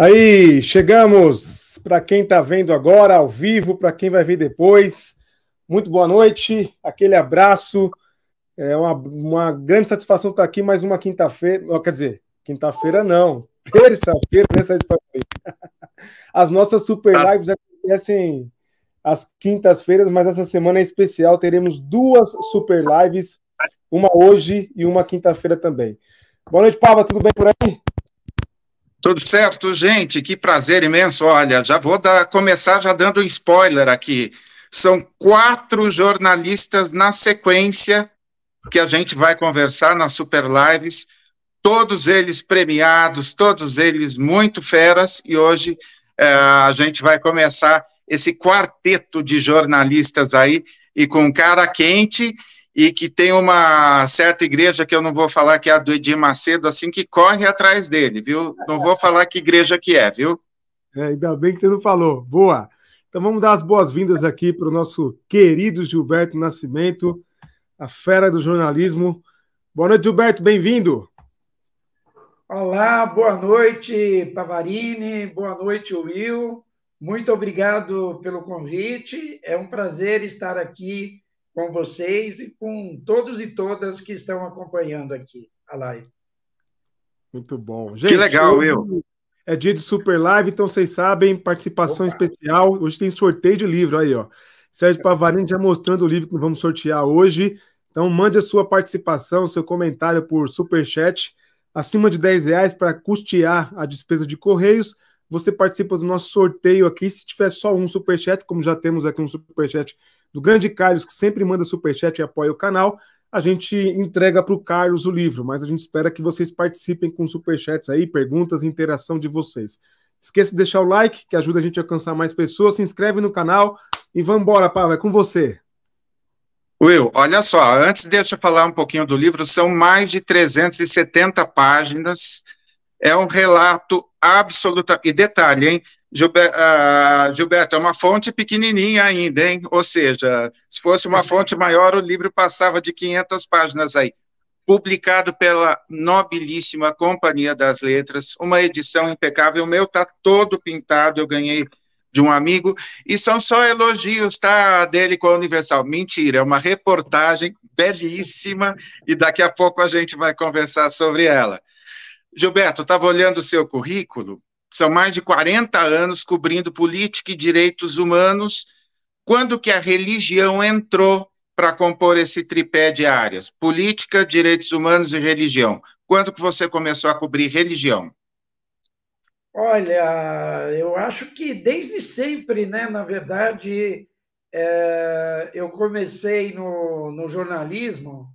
Aí, chegamos para quem está vendo agora, ao vivo, para quem vai ver depois. Muito boa noite, aquele abraço. É uma, uma grande satisfação estar aqui mais uma quinta-feira. Quer dizer, quinta-feira não, terça-feira, terça As nossas super tá. lives acontecem às quintas-feiras, mas essa semana é especial. Teremos duas super lives, uma hoje e uma quinta-feira também. Boa noite, Pava, tudo bem por aí? Tudo certo, gente? Que prazer imenso. Olha, já vou dar, começar já dando um spoiler aqui. São quatro jornalistas na sequência que a gente vai conversar nas Super Lives, todos eles premiados, todos eles muito feras, e hoje é, a gente vai começar esse quarteto de jornalistas aí, e com cara quente e que tem uma certa igreja que eu não vou falar que é a do Edir Macedo, assim, que corre atrás dele, viu? Não vou falar que igreja que é, viu? É, ainda bem que você não falou. Boa. Então vamos dar as boas-vindas aqui para o nosso querido Gilberto Nascimento, a fera do jornalismo. Boa noite, Gilberto, bem-vindo. Olá, boa noite, Pavarini, boa noite, Will. Muito obrigado pelo convite. É um prazer estar aqui com vocês e com todos e todas que estão acompanhando aqui a live. Muito bom. Gente, que legal, Will. É dia de Super Live, então vocês sabem, participação Opa. especial. Hoje tem sorteio de livro aí, ó. Sérgio Pavarini já mostrando o livro que vamos sortear hoje. Então mande a sua participação, seu comentário por super chat acima de 10 reais para custear a despesa de correios. Você participa do nosso sorteio aqui. Se tiver só um superchat, como já temos aqui um superchat do grande Carlos, que sempre manda superchat e apoia o canal, a gente entrega para o Carlos o livro, mas a gente espera que vocês participem com superchats aí, perguntas, interação de vocês. Esqueça de deixar o like, que ajuda a gente a alcançar mais pessoas, se inscreve no canal e vamos embora, Paulo, é com você. Will, olha só, antes deixa eu falar um pouquinho do livro, são mais de 370 páginas, é um relato absoluta, e detalhe, hein, Gilberto, uh, Gilberto, é uma fonte pequenininha ainda, hein? Ou seja, se fosse uma fonte maior, o livro passava de 500 páginas aí. Publicado pela nobilíssima Companhia das Letras, uma edição impecável. O meu está todo pintado, eu ganhei de um amigo, e são só elogios, tá, dele com a Universal. Mentira, é uma reportagem belíssima, e daqui a pouco a gente vai conversar sobre ela. Gilberto, estava olhando o seu currículo, são mais de 40 anos cobrindo política e direitos humanos. Quando que a religião entrou para compor esse tripé de áreas? Política, direitos humanos e religião. Quando que você começou a cobrir religião? Olha, eu acho que desde sempre, né? Na verdade, é, eu comecei no, no jornalismo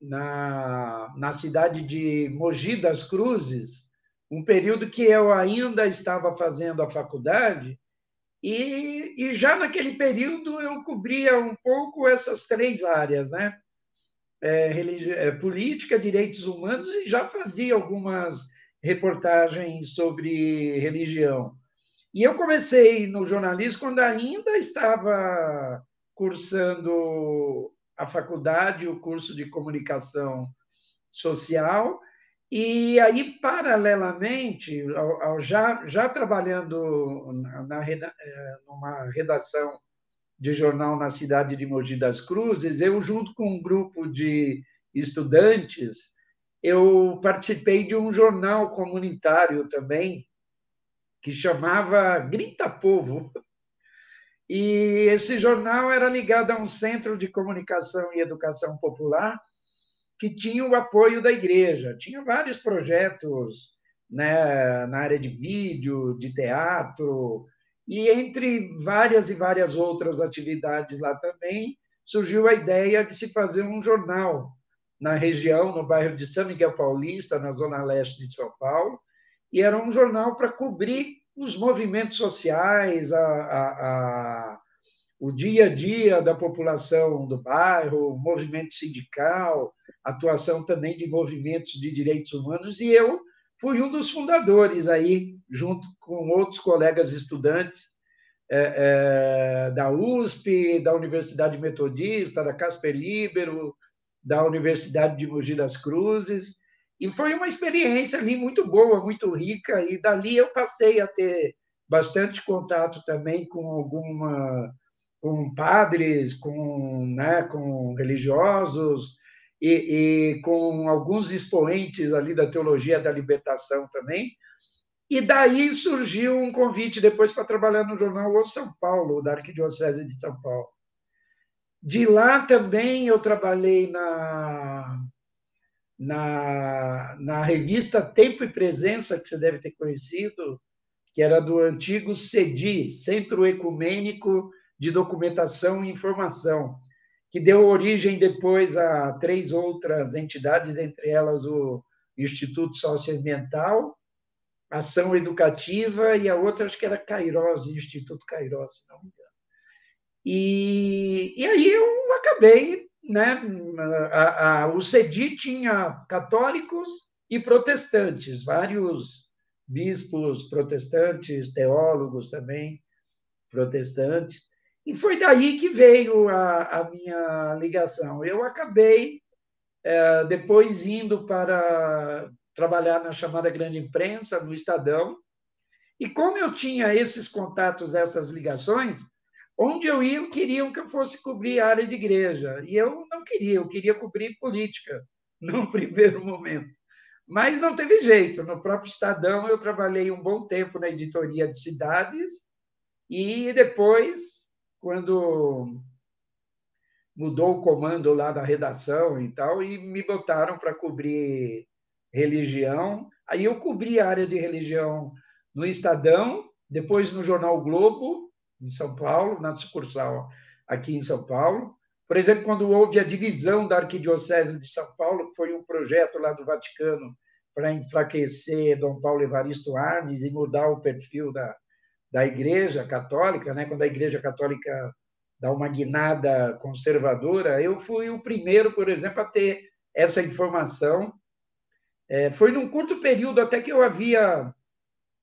na, na cidade de Mogi das Cruzes, um período que eu ainda estava fazendo a faculdade, e, e já naquele período eu cobria um pouco essas três áreas, né? É, é, política, direitos humanos, e já fazia algumas reportagens sobre religião. E eu comecei no jornalismo quando ainda estava cursando a faculdade, o curso de comunicação social, e aí, paralelamente, ao, ao já, já trabalhando na, na, eh, numa redação de jornal na cidade de Mogi das Cruzes, eu, junto com um grupo de estudantes, eu participei de um jornal comunitário também, que chamava Grita Povo. E esse jornal era ligado a um centro de comunicação e educação popular, que tinha o apoio da igreja. Tinha vários projetos né, na área de vídeo, de teatro, e entre várias e várias outras atividades lá também, surgiu a ideia de se fazer um jornal na região, no bairro de São Miguel Paulista, na zona leste de São Paulo, e era um jornal para cobrir os movimentos sociais, a, a, a, o dia a dia da população do bairro, movimento sindical, atuação também de movimentos de direitos humanos, e eu fui um dos fundadores aí, junto com outros colegas estudantes é, é, da USP, da Universidade Metodista, da Casper Libero, da Universidade de Mogi das Cruzes, E foi uma experiência ali muito boa, muito rica, e dali eu passei a ter bastante contato também com alguma com padres, com, né, com religiosos e, e, com alguns expoentes ali da teologia da libertação também. E daí surgiu um convite depois para trabalhar no jornal O São Paulo, da Arquidiocese de São Paulo. De lá também eu trabalhei na, na, na revista Tempo e Presença, que você deve ter conhecido, que era do antigo CEDI, Centro Ecumênico de Documentação e Informação, que deu origem depois a três outras entidades, entre elas o Instituto Socioambiental, Ação Educativa e a outra acho que era Cairós, Instituto Cairós, se não me engano. E, e aí eu acabei, né? A, a, o CEDI tinha católicos e protestantes, vários bispos protestantes, teólogos também protestantes. E foi daí que veio a, a minha ligação. Eu acabei é, depois indo para trabalhar na chamada grande imprensa, no Estadão. E como eu tinha esses contatos, essas ligações, onde eu ia, queriam que eu fosse cobrir a área de igreja. E eu não queria, eu queria cobrir política, no primeiro momento. Mas não teve jeito. No próprio Estadão, eu trabalhei um bom tempo na editoria de cidades e depois quando mudou o comando lá da redação e tal, e me botaram para cobrir religião. Aí eu cobri a área de religião no Estadão, depois no Jornal Globo, em São Paulo, na sucursal aqui em São Paulo. Por exemplo, quando houve a divisão da Arquidiocese de São Paulo, que foi um projeto lá do Vaticano para enfraquecer Dom Paulo Evaristo Arnes e mudar o perfil da, da Igreja Católica, né? quando a Igreja Católica dá uma guinada conservadora, eu fui o primeiro, por exemplo, a ter essa informação. É, foi num curto período até que eu havia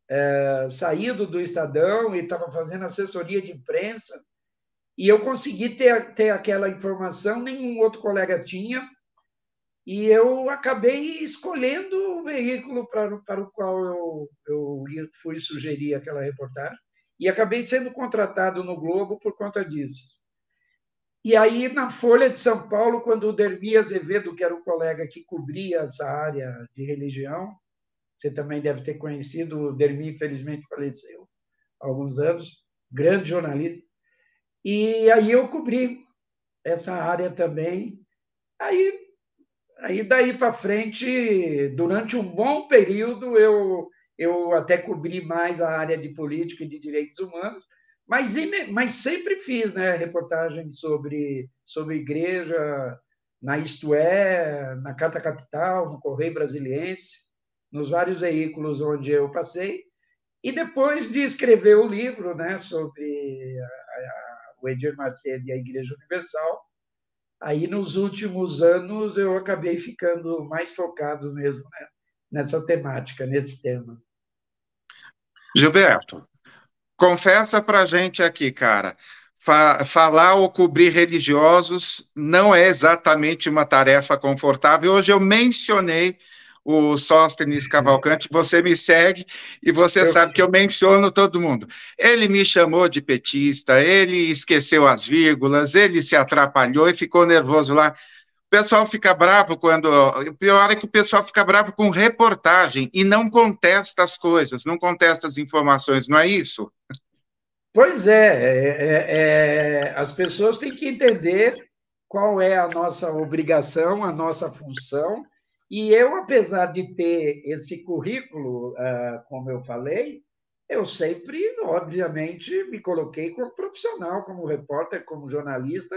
é, saído do Estadão e estava fazendo assessoria de imprensa, e eu consegui ter, ter aquela informação, nenhum outro colega tinha, e eu acabei escolhendo o veículo para, para o qual eu, eu fui sugerir aquela reportagem e acabei sendo contratado no Globo por conta disso. E aí, na Folha de São Paulo, quando o Dermi Azevedo, que era o colega que cobria essa área de religião, você também deve ter conhecido, o Dermi, infelizmente, faleceu há alguns anos, grande jornalista, e aí eu cobri essa área também. Aí Aí daí para frente, durante um bom período, eu, eu até cobri mais a área de política e de direitos humanos, mas, mas sempre fiz né, reportagens sobre, sobre igreja na Isto É, na Carta Capital, no Correio Brasiliense, nos vários veículos onde eu passei. E depois de escrever o livro né, sobre a, a, o Edir Macedo e a Igreja Universal, Aí, nos últimos anos, eu acabei ficando mais focado mesmo né, nessa temática, nesse tema. Gilberto, confessa para gente aqui, cara, fa falar ou cobrir religiosos não é exatamente uma tarefa confortável. Hoje eu mencionei o Sóstenes Cavalcante, você me segue e você eu... sabe que eu menciono todo mundo. Ele me chamou de petista, ele esqueceu as vírgulas, ele se atrapalhou e ficou nervoso lá. O pessoal fica bravo quando. O pior é que o pessoal fica bravo com reportagem e não contesta as coisas, não contesta as informações, não é isso? Pois é, é, é, é as pessoas têm que entender qual é a nossa obrigação, a nossa função, e eu, apesar de ter esse currículo, ah, como eu falei, eu sempre, obviamente, me coloquei como profissional, como repórter, como jornalista,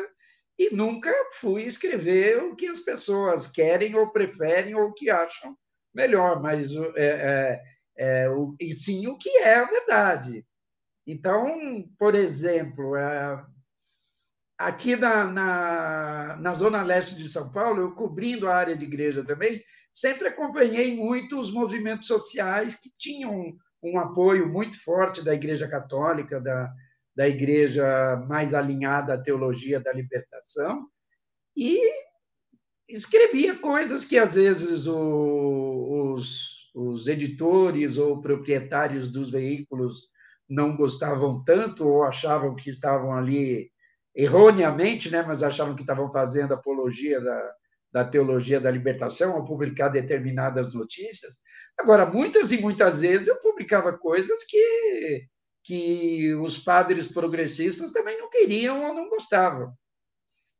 e nunca fui escrever o que as pessoas querem ou preferem ou que acham melhor, mas é, é, é, o, e sim o que é a verdade. Então, por exemplo, é, aqui na, na, na, Zona Leste de São Paulo, eu cobrindo a área de igreja também, sempre acompanhei muito os movimentos sociais que tinham um apoio muito forte da Igreja Católica, da, da Igreja mais alinhada à teologia da libertação, e escrevia coisas que às vezes o, os, os editores ou proprietários dos veículos não gostavam tanto ou achavam que estavam ali erroneamente, né, mas achavam que estavam fazendo apologia da, da teologia da libertação ao publicar determinadas notícias. Agora, muitas e muitas vezes eu publicava coisas que, que os padres progressistas também não queriam ou não gostavam.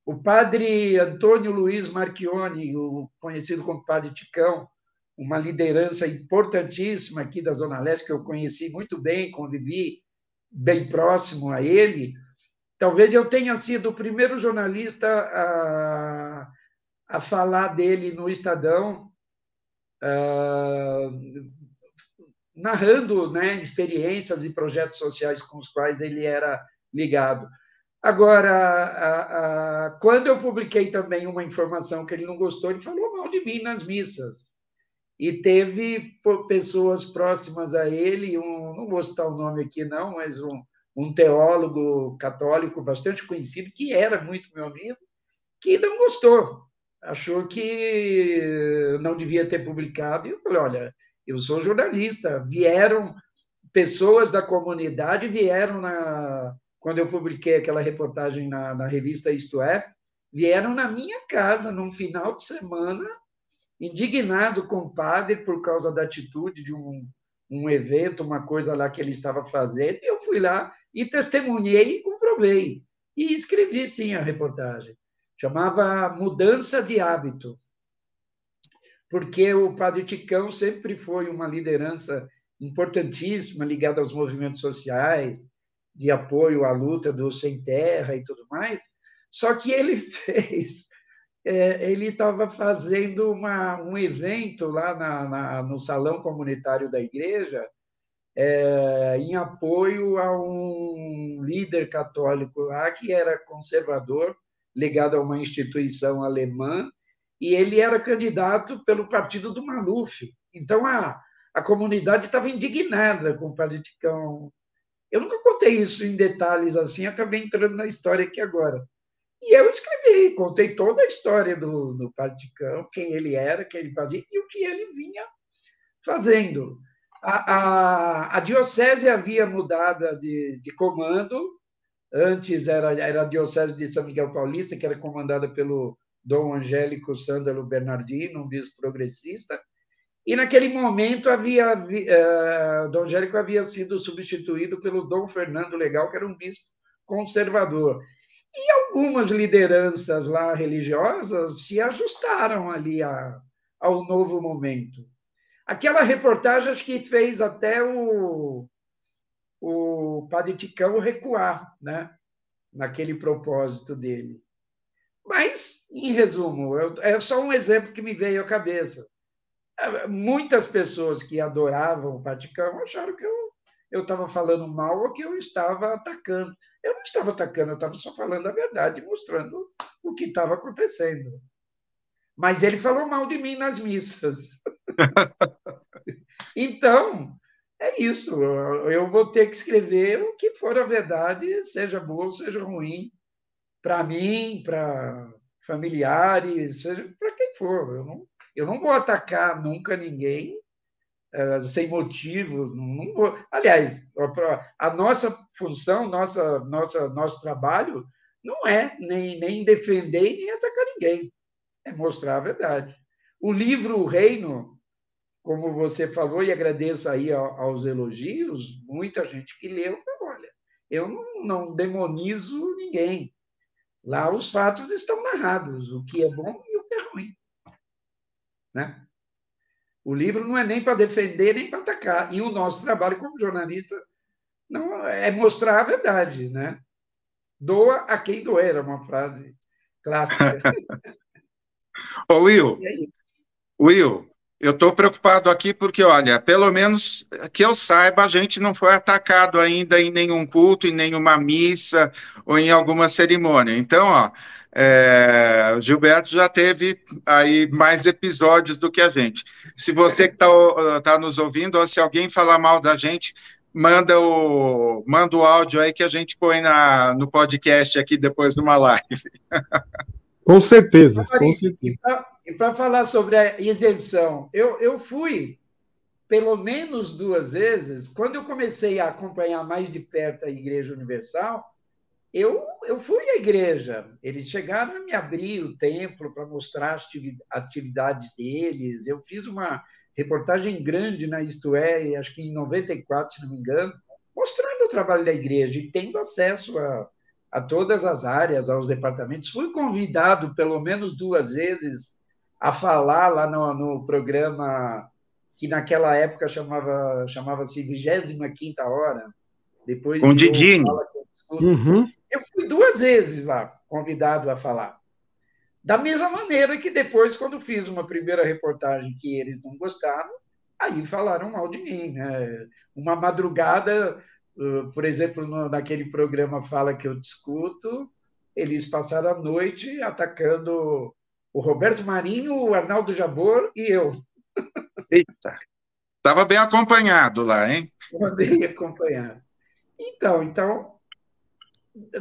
O padre Antônio Luiz Marchione, o conhecido como Padre Ticão, uma liderança importantíssima aqui da Zona Leste, que eu conheci muito bem, convivi bem próximo a ele. Talvez eu tenha sido o primeiro jornalista a, a falar dele no Estadão, uh, narrando né, experiências e projetos sociais com os quais ele era ligado. Agora, a, a, quando eu publiquei também uma informação que ele não gostou, ele falou mal de mim nas missas. E teve pessoas próximas a ele, um, não vou citar o nome aqui não, mas um, um teólogo católico bastante conhecido, que era muito meu amigo, que não gostou, achou que não devia ter publicado. E eu falei: olha, eu sou jornalista, vieram pessoas da comunidade, vieram na, quando eu publiquei aquela reportagem na, na revista Isto É, vieram na minha casa num final de semana, indignado com o padre por causa da atitude de um, um evento, uma coisa lá que ele estava fazendo. Eu fui lá e testemunhei e comprovei. E escrevi, sim, a reportagem. Chamava Mudança de Hábito. Porque o padre Ticão sempre foi uma liderança importantíssima ligada aos movimentos sociais, de apoio à luta do sem terra e tudo mais. Só que ele fez, é, ele estava fazendo uma, um evento lá na, na, no salão comunitário da igreja é, em apoio a um líder católico lá que era conservador, ligado a uma instituição alemã, e ele era candidato pelo partido do Maluf. Então a, a comunidade estava indignada com o Padre Ticão eu nunca contei isso em detalhes assim, acabei entrando na história aqui agora. E eu escrevi, contei toda a história do, do Paticão, quem ele era, quem ele fazia e o que ele vinha fazendo. A, a, diocese havia mudado de, de comando, antes era, era a diocese de São Miguel Paulista, que era comandada pelo Dom Angélico Sândalo Bernardino, um bispo progressista, e naquele momento havia uh, Dom Angélico havia sido substituído pelo Dom Fernando Legal, que era um bispo conservador. E algumas lideranças lá religiosas se ajustaram ali a, ao novo momento. Aquela reportagem que fez até o, o Padre Ticão recuar, né? naquele propósito dele. Mas, em resumo, eu, é só um exemplo que me veio à cabeça muitas pessoas que adoravam o Vaticano acharam que eu eu estava falando mal ou que eu estava atacando. Eu não estava atacando, eu estava só falando a verdade, mostrando o que estava acontecendo. Mas ele falou mal de mim nas missas. então, é isso. Eu vou ter que escrever o que for a verdade, seja boa, seja ruim, para mim, para familiares, seja para quem for. Eu não, eu não vou atacar nunca ninguém uh, sem motivo. Não vou... Aliás, a, a nossa função, nossa, nossa, nosso trabalho não é nem, nem defender nem atacar ninguém, é mostrar a verdade. O livro O Reino, como você falou, e agradeço aí aos elogios, muita gente que leu, olha, eu não, não demonizo ninguém. Lá os fatos estão narrados, o que é bom e o que é ruim. Né? O livro não é nem para defender nem para atacar. E o nosso trabalho como jornalista não é mostrar a verdade, né? Doa a quem doer, é uma frase clássica. Ô, Will, Will, eu estou preocupado aqui porque, olha, pelo menos que eu saiba, a gente não foi atacado ainda em nenhum culto, em nenhuma missa ou em alguma cerimônia. Então, ó, é, o Gilberto já teve aí mais episódios do que a gente. Se você que está tá nos ouvindo, ou se alguém falar mal da gente, manda o, manda o áudio aí que a gente põe na, no podcast aqui depois de uma live. Com certeza, com certeza. E para falar sobre a isenção, eu, eu fui pelo menos duas vezes, quando eu comecei a acompanhar mais de perto a Igreja Universal, eu, eu fui à igreja. Eles chegaram a me abrir o templo para mostrar as atividades deles. Eu fiz uma reportagem grande na Isto É, acho que em 94, se não me engano, mostrando o trabalho da igreja e tendo acesso a, a todas as áreas, aos departamentos. Fui convidado pelo menos duas vezes a falar lá no, no programa que naquela época chamava chamava-se 25 Hora. Depois Com Didini. Uhum. Eu fui duas vezes lá, convidado a falar. Da mesma maneira que depois, quando fiz uma primeira reportagem que eles não gostaram, aí falaram mal de mim. Né? Uma madrugada, por exemplo, naquele programa Fala que eu discuto, eles passaram a noite atacando o Roberto Marinho, o Arnaldo Jabor e eu. Eita! Estava bem acompanhado lá, hein? Bem acompanhado. Então, então,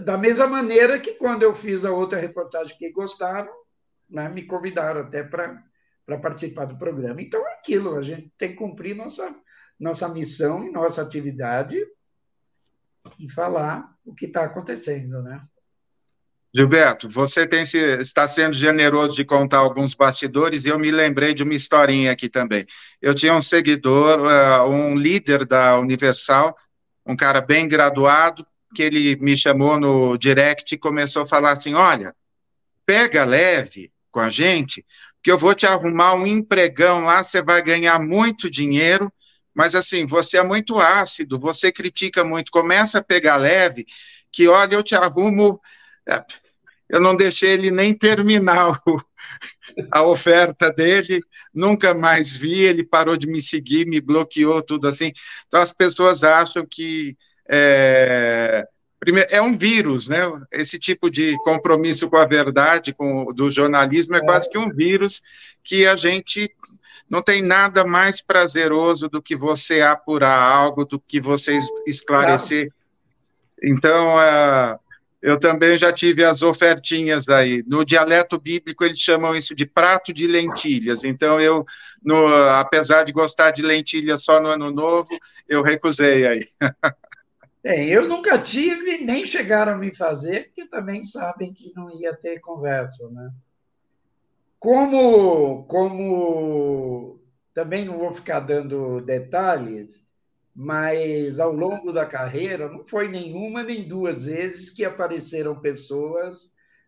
da mesma maneira que quando eu fiz a outra reportagem que gostaram, né, me convidaram até para participar do programa. Então é aquilo, a gente tem que cumprir nossa, nossa missão e nossa atividade falar o que está acontecendo, né? Gilberto, você tem, está sendo generoso de contar alguns bastidores e eu me lembrei de uma historinha aqui também. Eu tinha um seguidor, uh, um líder da Universal, um cara bem graduado, que ele me chamou no direct e começou a falar assim: olha, pega leve com a gente, que eu vou te arrumar um empregão lá, você vai ganhar muito dinheiro, mas assim, você é muito ácido, você critica muito, começa a pegar leve, que olha, eu te arrumo. É, eu não deixei ele nem terminar o, a oferta dele, nunca mais vi, ele parou de me seguir, me bloqueou, tudo assim. Então as pessoas acham que é, primeiro, é um vírus, né? Esse tipo de compromisso com a verdade, com do jornalismo, é, é quase que um vírus que a gente não tem nada mais prazeroso do que você apurar algo, do que você esclarecer. Então, uh, eu também já tive as ofertinhas aí. No dialeto bíblico, eles chamam isso de prato de lentilhas. Então, eu, no, apesar de gostar de lentilhas só no ano novo, eu recusei aí. Bem, eu nunca tive, nem chegaram a me fazer, porque também sabem que não ia ter conversa, né? Como, como também não vou ficar dando detalhes, mas ao longo da carreira não foi nenhuma nem duas vezes que apareceram pessoas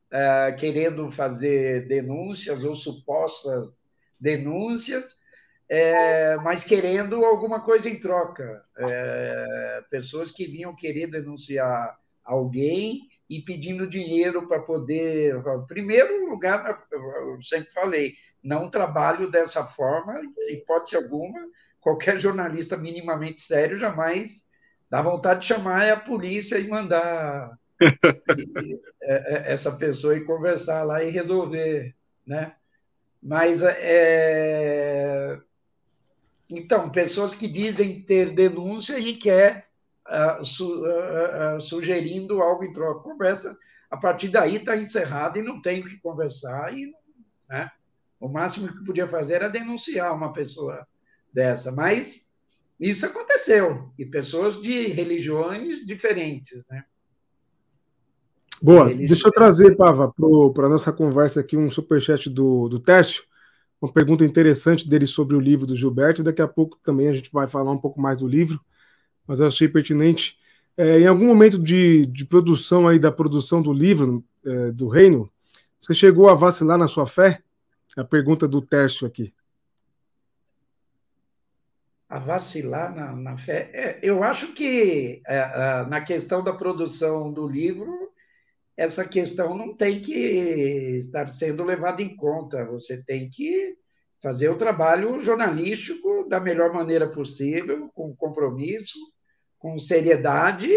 uh, querendo fazer denúncias ou supostas denúncias é, mas querendo alguma coisa em troca. É, pessoas que vinham querer denunciar alguém e pedindo dinheiro para poder. Primeiro lugar, eu sempre falei, não trabalho dessa forma, hipótese alguma. Qualquer jornalista minimamente sério jamais dá vontade de chamar a polícia e mandar é, é, essa pessoa e conversar lá e resolver, né? Mas é, então, pessoas que dizem ter denúncia e quer uh, su, uh, sugerindo algo em troca. Conversa, a partir daí está encerrada e não tem o que conversar. E, né? O máximo que podia fazer era denunciar uma pessoa dessa. Mas isso aconteceu, e pessoas de religiões diferentes. Né? Boa, deixa eu trazer, Pava, para a nossa conversa aqui um superchat do, do Tércio uma pergunta interessante dele sobre o livro do Gilberto. Daqui a pouco também a gente vai falar um pouco mais do livro, mas eu achei pertinente. É, em algum momento de, de, produção aí da produção do livro é, do Reino, você chegou a vacilar na sua fé? A pergunta do Tércio aqui. A vacilar na, na fé? É, eu acho que é, na questão da produção do livro, essa questão não tem que estar sendo levada em conta. Você tem que fazer o trabalho jornalístico da melhor maneira possível, com compromisso, com seriedade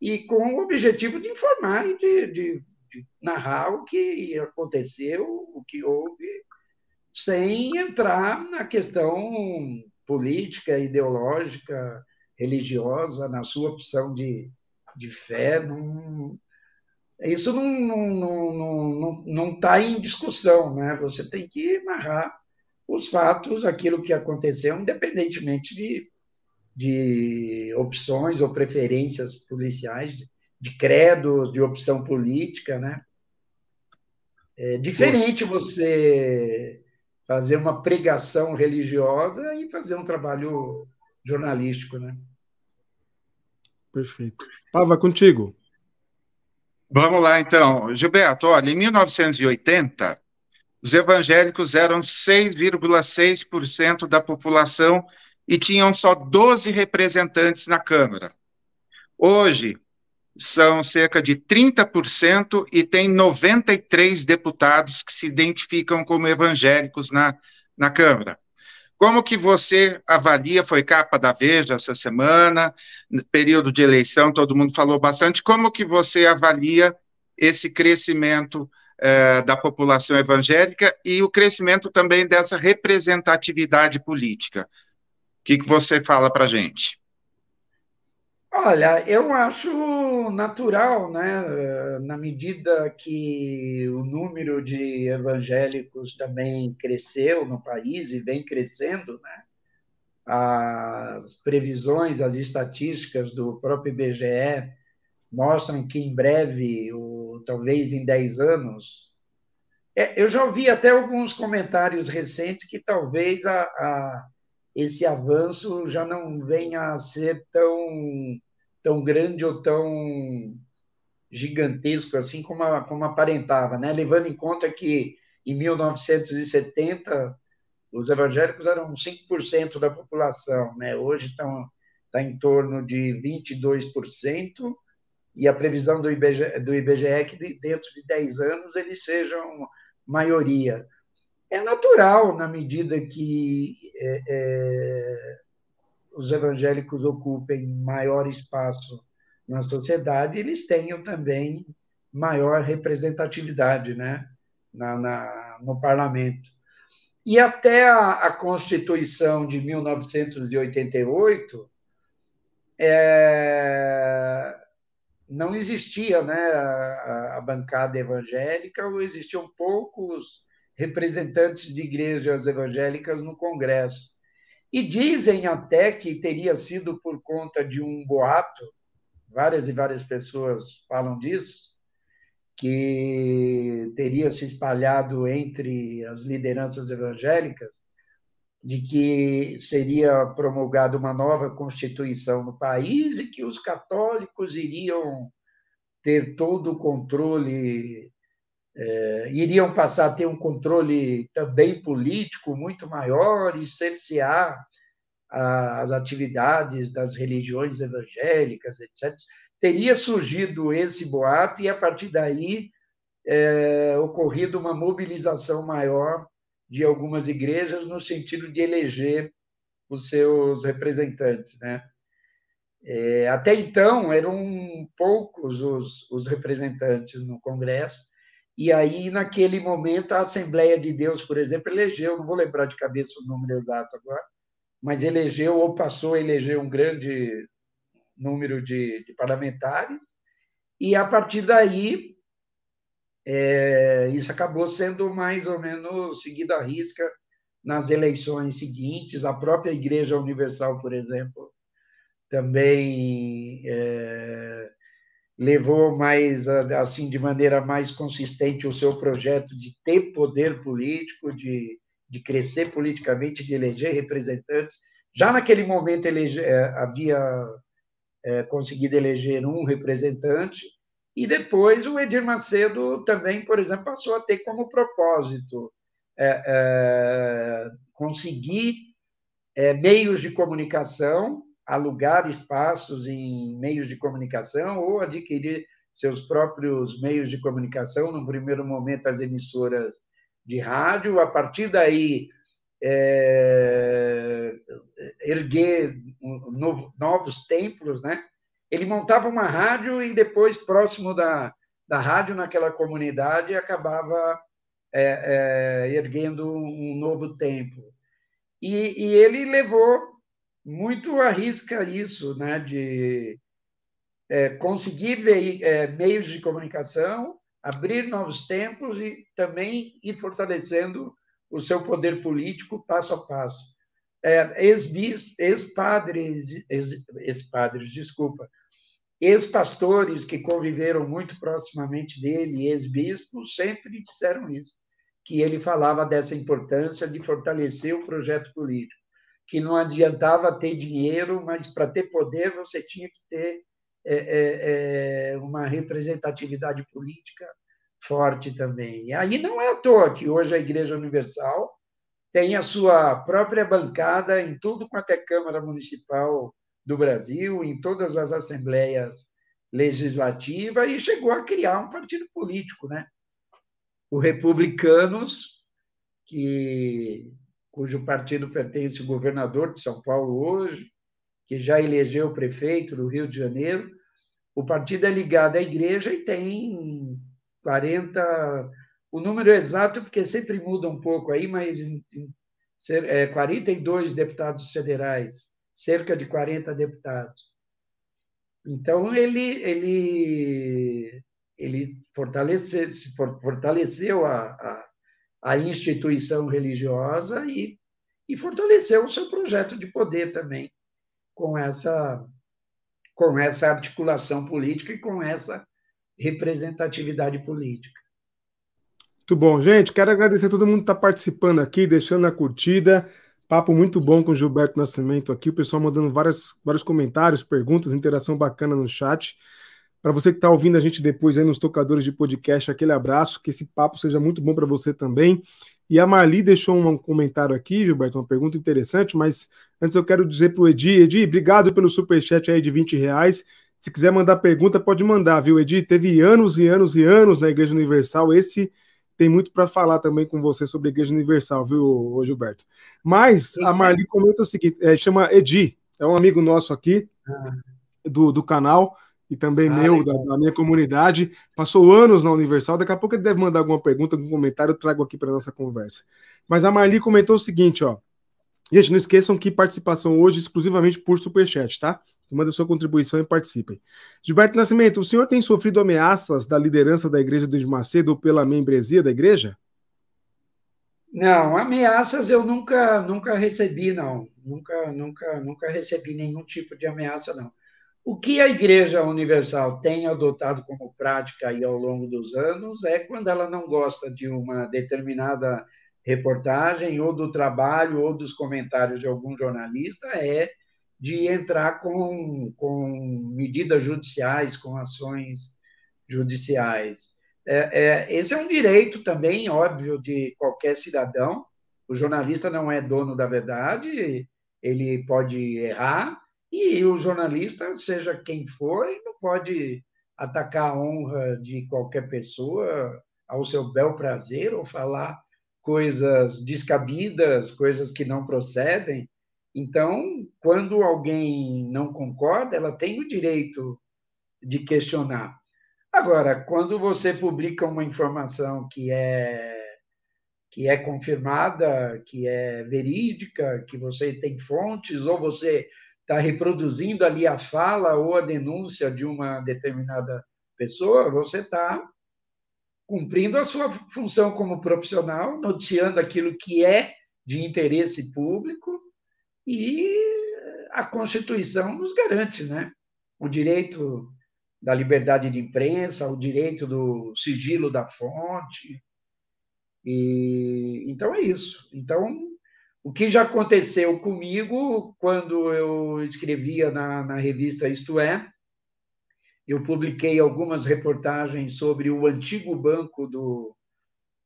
e com o objetivo de informar e de, de, de narrar o que aconteceu, o que houve, sem entrar na questão política, ideológica, religiosa, na sua opção de, de fé. Não, isso não está não, não, não, não tá em discussão, né? Você tem que narrar os fatos, aquilo que aconteceu, independentemente de, de opções ou preferências policiais, de, de credo, de opção política, né? É diferente você fazer uma pregação religiosa e fazer um trabalho jornalístico, né? Perfeito. Pava, contigo. Vamos lá, então. Gilberto, olha, em 1980, os evangélicos eram 6,6% da população e tinham só 12 representantes na Câmara. Hoje, são cerca de 30% e tem 93 deputados que se identificam como evangélicos na, na Câmara. Como que você avalia, foi capa da Veja essa semana, período de eleição, todo mundo falou bastante, como que você avalia esse crescimento eh, da população evangélica e o crescimento também dessa representatividade política? O que, que você fala para a gente? Olha, eu acho natural, né? Na medida que o número de evangélicos também cresceu no país e vem crescendo, né? As previsões, as estatísticas do próprio IBGE mostram que em breve, ou talvez em 10 anos, é, eu já ouvi até alguns comentários recentes que talvez a, a esse avanço já não venha a ser tão, tão grande ou tão gigantesco assim como, a, como aparentava, né? levando em conta que em 1970 os evangélicos eram 5% da população, né? hoje estão está em torno de 22%, e a previsão do IBGE, do IBGE é que dentro de 10 anos eles sejam maioria é natural na medida que é, é, os evangélicos ocupem maior espaço na sociedade, eles tenham também maior representatividade né, na, na no parlamento. E até a, a, Constituição de 1988 é, não existia né, a, a bancada evangélica, ou existiam poucos representantes de igrejas evangélicas no Congresso. E dizem até que teria sido por conta de um boato, várias e várias pessoas falam disso, que teria se espalhado entre as lideranças evangélicas, de que seria promulgada uma nova constituição no país e que os católicos iriam ter todo o controle é, iriam passar a ter um controle também político muito maior e cercear as atividades das religiões evangélicas, etc. Teria surgido esse boato e, a partir daí, é, ocorrido uma mobilização maior de algumas igrejas no sentido de eleger os seus representantes. Né? É, até então, eram poucos os, os representantes no Congresso, e aí, naquele momento, a Assembleia de Deus, por exemplo, elegeu, não vou lembrar de cabeça o número exato agora, mas elegeu ou passou a eleger um grande número de, de parlamentares, e a partir daí, é, isso acabou sendo mais ou menos seguido à risca nas eleições seguintes. A própria Igreja Universal, por exemplo, também é, levou mais assim de maneira mais consistente o seu projeto de ter poder político, de, de crescer politicamente, de eleger representantes. Já naquele momento elege, é, havia é, conseguido eleger um representante e depois o Edir Macedo também, por exemplo, passou a ter como propósito é, é conseguir é, meios de comunicação alugar espaços em meios de comunicação ou adquirir seus próprios meios de comunicação, no primeiro momento as emissoras de rádio, a partir daí é, erguer novo, novos templos, né? Ele montava uma rádio e depois, próximo da, da rádio naquela comunidade, acabava é, é, erguendo um novo templo. E, e ele levou muito arrisca isso, né, de é, conseguir ver, é, meios de comunicação, abrir novos tempos e também ir fortalecendo o seu poder político passo a passo. É, ex-padres, ex-padres, desculpa, ex-pastores que conviveram muito proximamente dele, ex-bispos, sempre disseram isso, que ele falava dessa importância de fortalecer o projeto político, que não adiantava ter dinheiro, mas para ter poder você tinha que ter é, é, é, uma representatividade política forte também. E aí não é à toa que hoje a Igreja Universal tem a sua própria bancada em tudo quanto é Câmara Municipal do Brasil, em todas as assembleias legislativas, e chegou a criar um partido político, né? O Republicanos, que, cujo partido pertence ao governador de São Paulo hoje, que já elegeu o prefeito do Rio de Janeiro. O partido é ligado à igreja e tem 40, o número exato, porque sempre muda um pouco aí, mas é, 42 deputados federais, cerca de 40 deputados. Então, ele, ele, ele fortaleceu, fortaleceu a, a, a instituição religiosa e, e fortaleceu o seu projeto de poder também com essa, com essa articulação política e com essa representatividade política. Muito bom, gente. Quero agradecer a todo mundo que está participando aqui, deixando a curtida. Papo muito bom com o Gilberto Nascimento aqui. O pessoal mandando vários, vários comentários, perguntas, interação bacana no chat. Para você que está ouvindo a gente depois aí nos tocadores de podcast, aquele abraço, que esse papo seja muito bom para você também. E a Marli deixou um comentário aqui, Gilberto, uma pergunta interessante, mas antes eu quero dizer para o Edi, Edi, obrigado pelo superchat aí de 20 reais. Se quiser mandar pergunta, pode mandar, viu, Edi? Teve anos e anos e anos na Igreja Universal. Esse tem muito para falar também com você sobre a Igreja Universal, viu, Gilberto? Mas a Marli comenta o seguinte: é, chama Edi, é um amigo nosso aqui ah. do, do canal e também ah, meu, da, da, minha comunidade, passou anos na Universal. Daqui a pouco ele deve mandar alguma pergunta, algum comentário, eu trago aqui para nossa conversa. Mas a Marli comentou o seguinte, ó. Gente, não esqueçam que participação hoje exclusivamente por Superchat, tá? Manda sua contribuição e participem. Gilberto Nascimento, o senhor tem sofrido ameaças da liderança da Igreja de Macedo pela membresia da igreja? Não, ameaças eu nunca, nunca recebi, não. Nunca, nunca, nunca recebi nenhum tipo de ameaça, não. O que a Igreja Universal tem adotado como prática aí ao longo dos anos é quando ela não gosta de uma determinada reportagem ou do trabalho ou dos comentários de algum jornalista, é de entrar com, com medidas judiciais, com ações judiciais. É, é, esse é um direito também, óbvio, de qualquer cidadão. O jornalista não é dono da verdade, ele pode errar, e o jornalista, seja quem for, não pode atacar a honra de qualquer pessoa ao seu bel prazer ou falar coisas descabidas, coisas que não procedem. Então, quando alguém não concorda, ela tem o direito de questionar. Agora, quando você publica uma informação que é que é confirmada, que é verídica, que você tem fontes ou você está reproduzindo ali a fala ou a denúncia de uma determinada pessoa, você está cumprindo a sua função como profissional, noticiando aquilo que é de interesse público e a Constituição nos garante, né? O direito da liberdade de imprensa, o direito do sigilo da fonte. E então é isso. Então o que já aconteceu comigo quando eu escrevia na, na revista Isto É, eu publiquei algumas reportagens sobre o antigo banco do,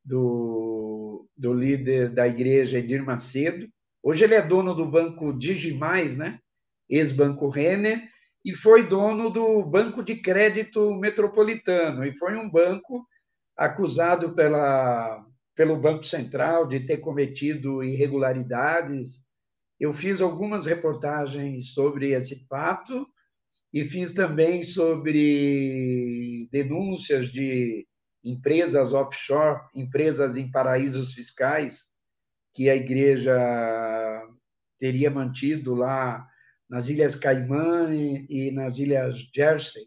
do, do líder da igreja, Edir Macedo. Hoje ele é dono do banco Digimais, né? ex-banco Renner, e foi dono do Banco de Crédito Metropolitano, e foi um banco acusado pela pelo Banco Central de ter cometido irregularidades. Eu fiz algumas reportagens sobre esse fato e fiz também sobre denúncias de empresas offshore, empresas em paraísos fiscais, que a igreja teria mantido lá nas Ilhas Caimã e nas Ilhas Jersey,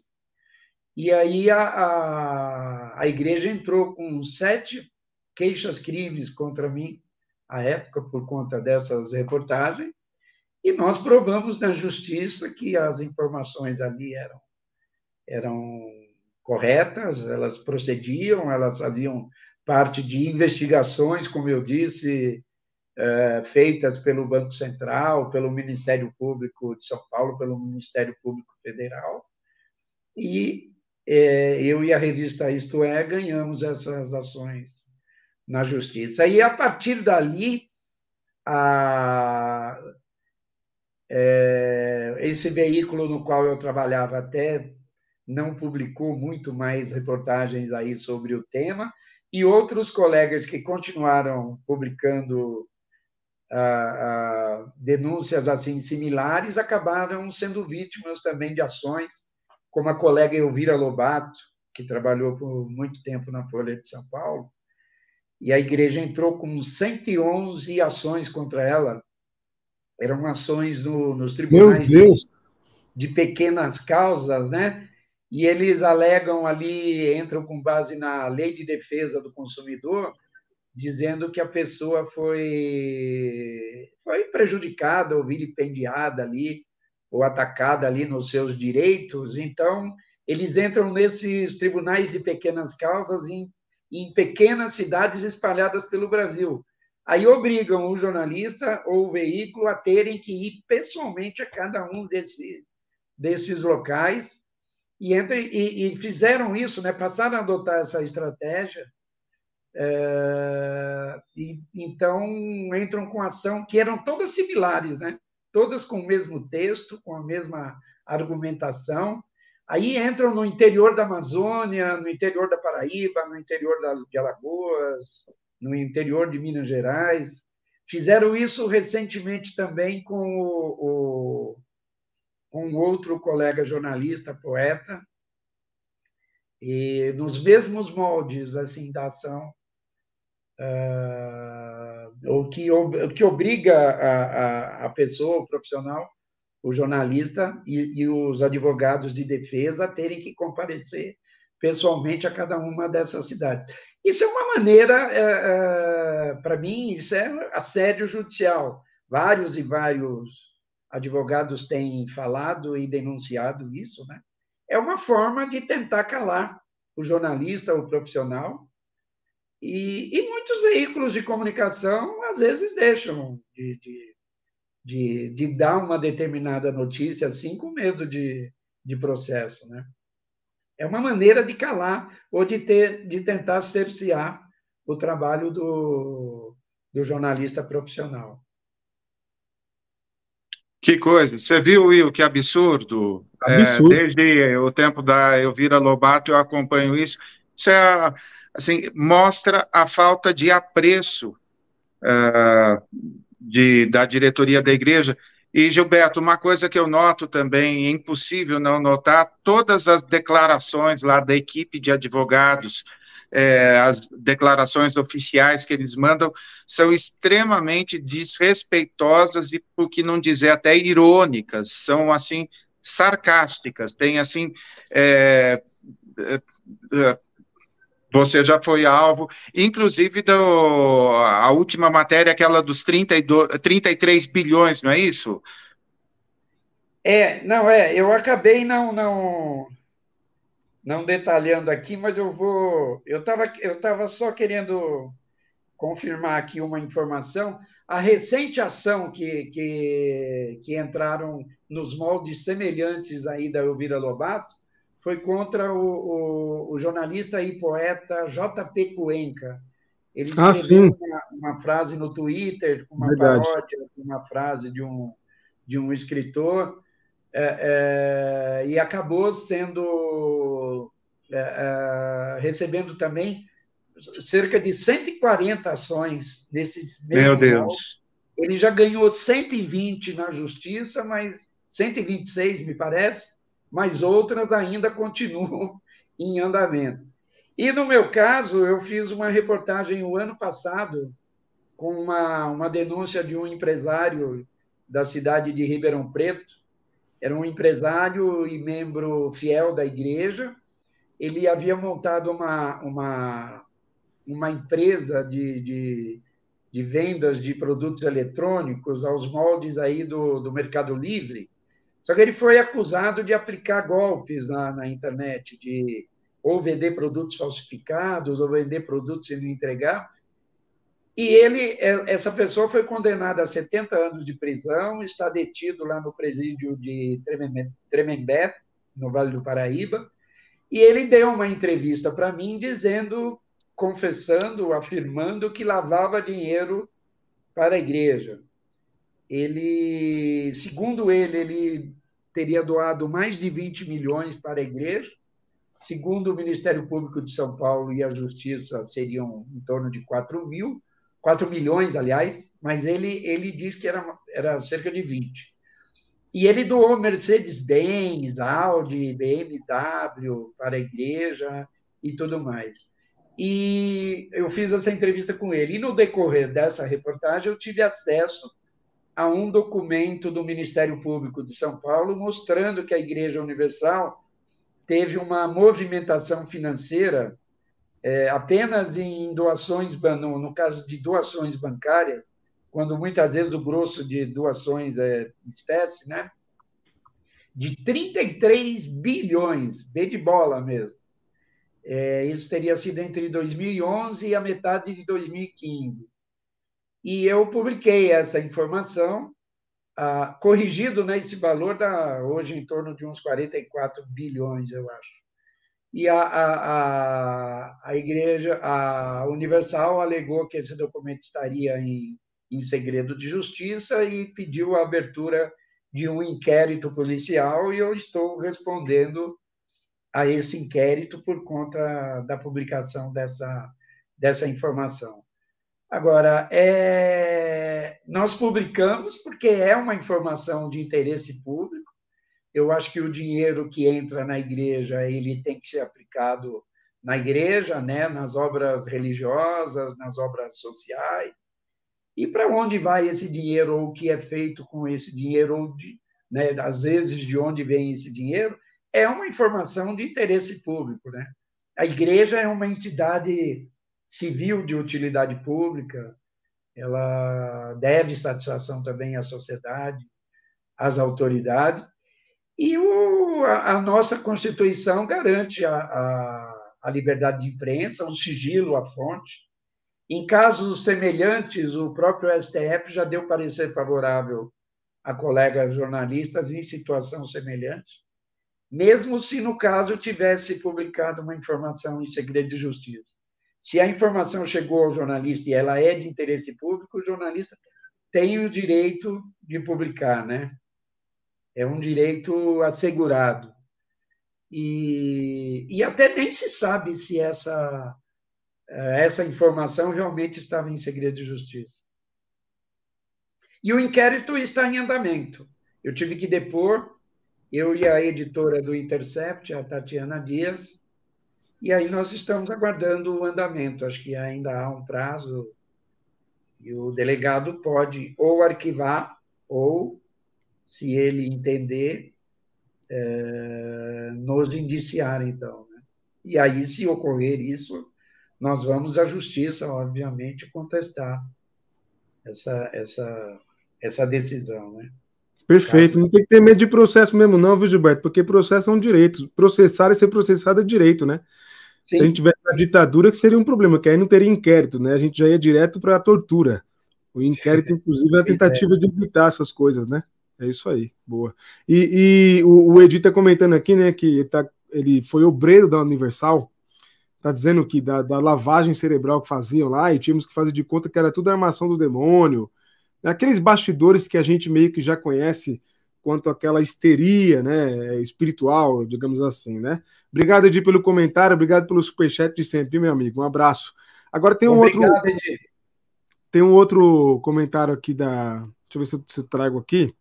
E aí a, a, a igreja entrou com sete queixas-crimes contra mim, à época, por conta dessas reportagens, e nós provamos na justiça que as informações ali eram, eram corretas, elas procediam, elas faziam parte de investigações, como eu disse, é, feitas pelo Banco Central, pelo Ministério Público de São Paulo, pelo Ministério Público Federal, e é, eu e a revista Isto É ganhamos essas ações na justiça. E a partir dali, a, é, esse veículo no qual eu trabalhava até não publicou muito mais reportagens aí sobre o tema, e outros colegas que continuaram publicando denúncias assim similares acabaram sendo vítimas também de ações, como a colega Elvira Lobato, que trabalhou por muito tempo na Folha de São Paulo, e a igreja entrou com 111 ações contra ela. Eram ações no, nos tribunais de, de pequenas causas, né? E eles alegam ali, entram com base na lei de defesa do consumidor, dizendo que a pessoa foi, foi prejudicada ou vilipendiada ali, ou atacada ali nos seus direitos. Então, eles entram nesses tribunais de pequenas causas em, em pequenas cidades espalhadas pelo Brasil. Aí obrigam o jornalista ou o veículo a terem que ir pessoalmente a cada um desse, desses locais e, entre, e, e fizeram isso, né? passaram a adotar essa estratégia é, e, então, entram com ação que eram todas similares, né? todas com o mesmo texto, com a mesma argumentação. Aí entram no interior da Amazônia, no interior da Paraíba, no interior da, de Alagoas, no interior de Minas Gerais. Fizeram isso recentemente também com o, o com outro colega jornalista, poeta, e nos mesmos moldes assim da ação uh, o que, que obriga a, a, a, pessoa, o profissional, o jornalista e, e, os advogados de defesa terem que comparecer pessoalmente a cada uma dessas cidades. Isso é uma maneira, é, é, para mim, isso é assédio judicial. Vários e vários advogados têm falado e denunciado isso, né? É uma forma de tentar calar o jornalista, o profissional, e, e muitos veículos de comunicação, às vezes, deixam de, de, de, de, dar uma determinada notícia assim, com medo de, de processo. Né? É uma maneira de calar ou de, ter, de tentar cercear o trabalho do, do jornalista profissional. Que coisa. Você viu, Will, que absurdo. absurdo. É, desde o tempo da Elvira Lobato eu acompanho isso. Isso é assim, mostra a falta de apreço uh, de, da diretoria da igreja. E, Gilberto, uma coisa que eu noto também, é impossível não notar, todas as declarações lá da equipe de advogados, é, as declarações oficiais que eles mandam, são extremamente desrespeitosas e, por que não dizer, até irônicas, são, assim, sarcásticas, tem, assim, é, é, você já foi alvo, inclusive do, a última matéria, aquela dos 32, 33 bilhões, não é isso? É, não, é, eu acabei não, não, não detalhando aqui, mas eu vou, eu estava eu tava só querendo confirmar aqui uma informação, a recente ação que, que, que entraram nos moldes semelhantes aí da Elvira Lobato, foi contra o, o, o jornalista e poeta J.P. Cuenca. Ele ah, escreveu ah, uma, uma, frase no Twitter, uma Verdade. paródia, uma frase de um, de um escritor, é, é, e acabou sendo é, é recebendo também cerca de 140 ações nesse Meu Deus. Ele já ganhou 120 na justiça, mas 126, me parece, mas outras ainda continuam em andamento. E no meu caso, eu fiz uma reportagem o ano passado com uma, uma denúncia de um empresário da cidade de Ribeirão Preto. Era um empresário e membro fiel da igreja, ele havia montado uma, uma, uma empresa de, de, de vendas de produtos eletrônicos aos moldes aí do, do Mercado Livre. Só que ele foi acusado de aplicar golpes na, na internet, de ou vender produtos falsificados, ou vender produtos e não entregar. E ele, é, essa pessoa foi condenada a 70 anos de prisão, está detido lá no presídio de Tremembé, no Vale do Paraíba, e ele deu uma entrevista para mim dizendo, confessando, afirmando que lavava dinheiro para a igreja. Ele, segundo ele, ele teria doado mais de 20 milhões para a igreja. Segundo o Ministério Público de São Paulo e a Justiça, seriam em torno de 4 mil, 4 milhões, aliás, mas ele, ele diz que era, era cerca de 20. E ele doou Mercedes-Benz, Audi, BMW para a igreja e tudo mais. E eu fiz essa entrevista com ele. E no decorrer dessa reportagem, eu tive acesso a um documento do Ministério Público de São Paulo mostrando que a Igreja Universal teve uma movimentação financeira é, apenas em doações, no, no caso de doações bancárias, quando muitas vezes o grosso de doações é espécie, né? De 33 bilhões, B de bola mesmo. É, isso teria sido entre 2011 e a metade de 2015. E eu publiquei essa informação, ah, corrigido né, esse valor, da, hoje em torno de uns 44 bilhões, eu acho. E a, a, a, a Igreja, a Universal, alegou que esse documento estaria em em segredo de justiça e pediu a abertura de um inquérito policial e eu estou respondendo a esse inquérito por conta da publicação dessa, dessa informação. Agora, é, nós publicamos porque é uma informação de interesse público. Eu acho que o dinheiro que entra na igreja ele tem que ser aplicado na igreja, né, nas obras religiosas, nas obras sociais. E para onde vai esse dinheiro, ou o que é feito com esse dinheiro, ou de, né, às vezes de onde vem esse dinheiro, é uma informação de interesse público. Né? A igreja é uma entidade civil de utilidade pública, ela deve satisfação também à sociedade, às autoridades, e o, a, a, nossa Constituição garante a, a, a liberdade de imprensa, o sigilo, a fonte, em casos semelhantes, o próprio STF já deu parecer favorável a colegas jornalistas em situação semelhante, mesmo se no caso tivesse publicado uma informação em segredo de justiça. Se a informação chegou ao jornalista e ela é de interesse público, o jornalista tem o direito de publicar, né? É um direito assegurado. E, e até nem se sabe se essa eh, essa informação realmente estava em segredo de justiça. E o inquérito está em andamento. Eu tive que depor, eu e a editora do Intercept, a Tatiana Dias, e aí nós estamos aguardando o andamento. Acho que ainda há um prazo e o delegado pode ou arquivar ou, se ele entender, é, nos indiciar, então. Né? E aí, se ocorrer isso, nós vamos à justiça, obviamente, contestar essa, essa, essa decisão, né? Perfeito, não tem que ter medo de processo mesmo, não, viu, Gilberto? Porque processo é um direito. Processar e ser processado é direito, né? Sim. Se a gente tivesse a ditadura, que seria um problema, que aí não teria inquérito, né? A gente já ia direto para a tortura. O inquérito, inclusive, é a é. tentativa de evitar essas coisas, né? É isso aí, boa. E, e o, o Edi está comentando aqui, né, que ele, tá, ele foi obreiro da Universal, Tá dizendo que da, da, lavagem cerebral que faziam lá e tínhamos que fazer de conta que era tudo armação do demônio. Aqueles bastidores que a gente meio que já conhece quanto àquela histeria né, espiritual, digamos assim, né? Obrigado, Edi, pelo comentário, obrigado pelo superchat de sempre, meu amigo. Um abraço. Agora tem um obrigado, outro. Edi. Tem um outro comentário aqui da. Deixa eu ver se eu, se eu trago aqui.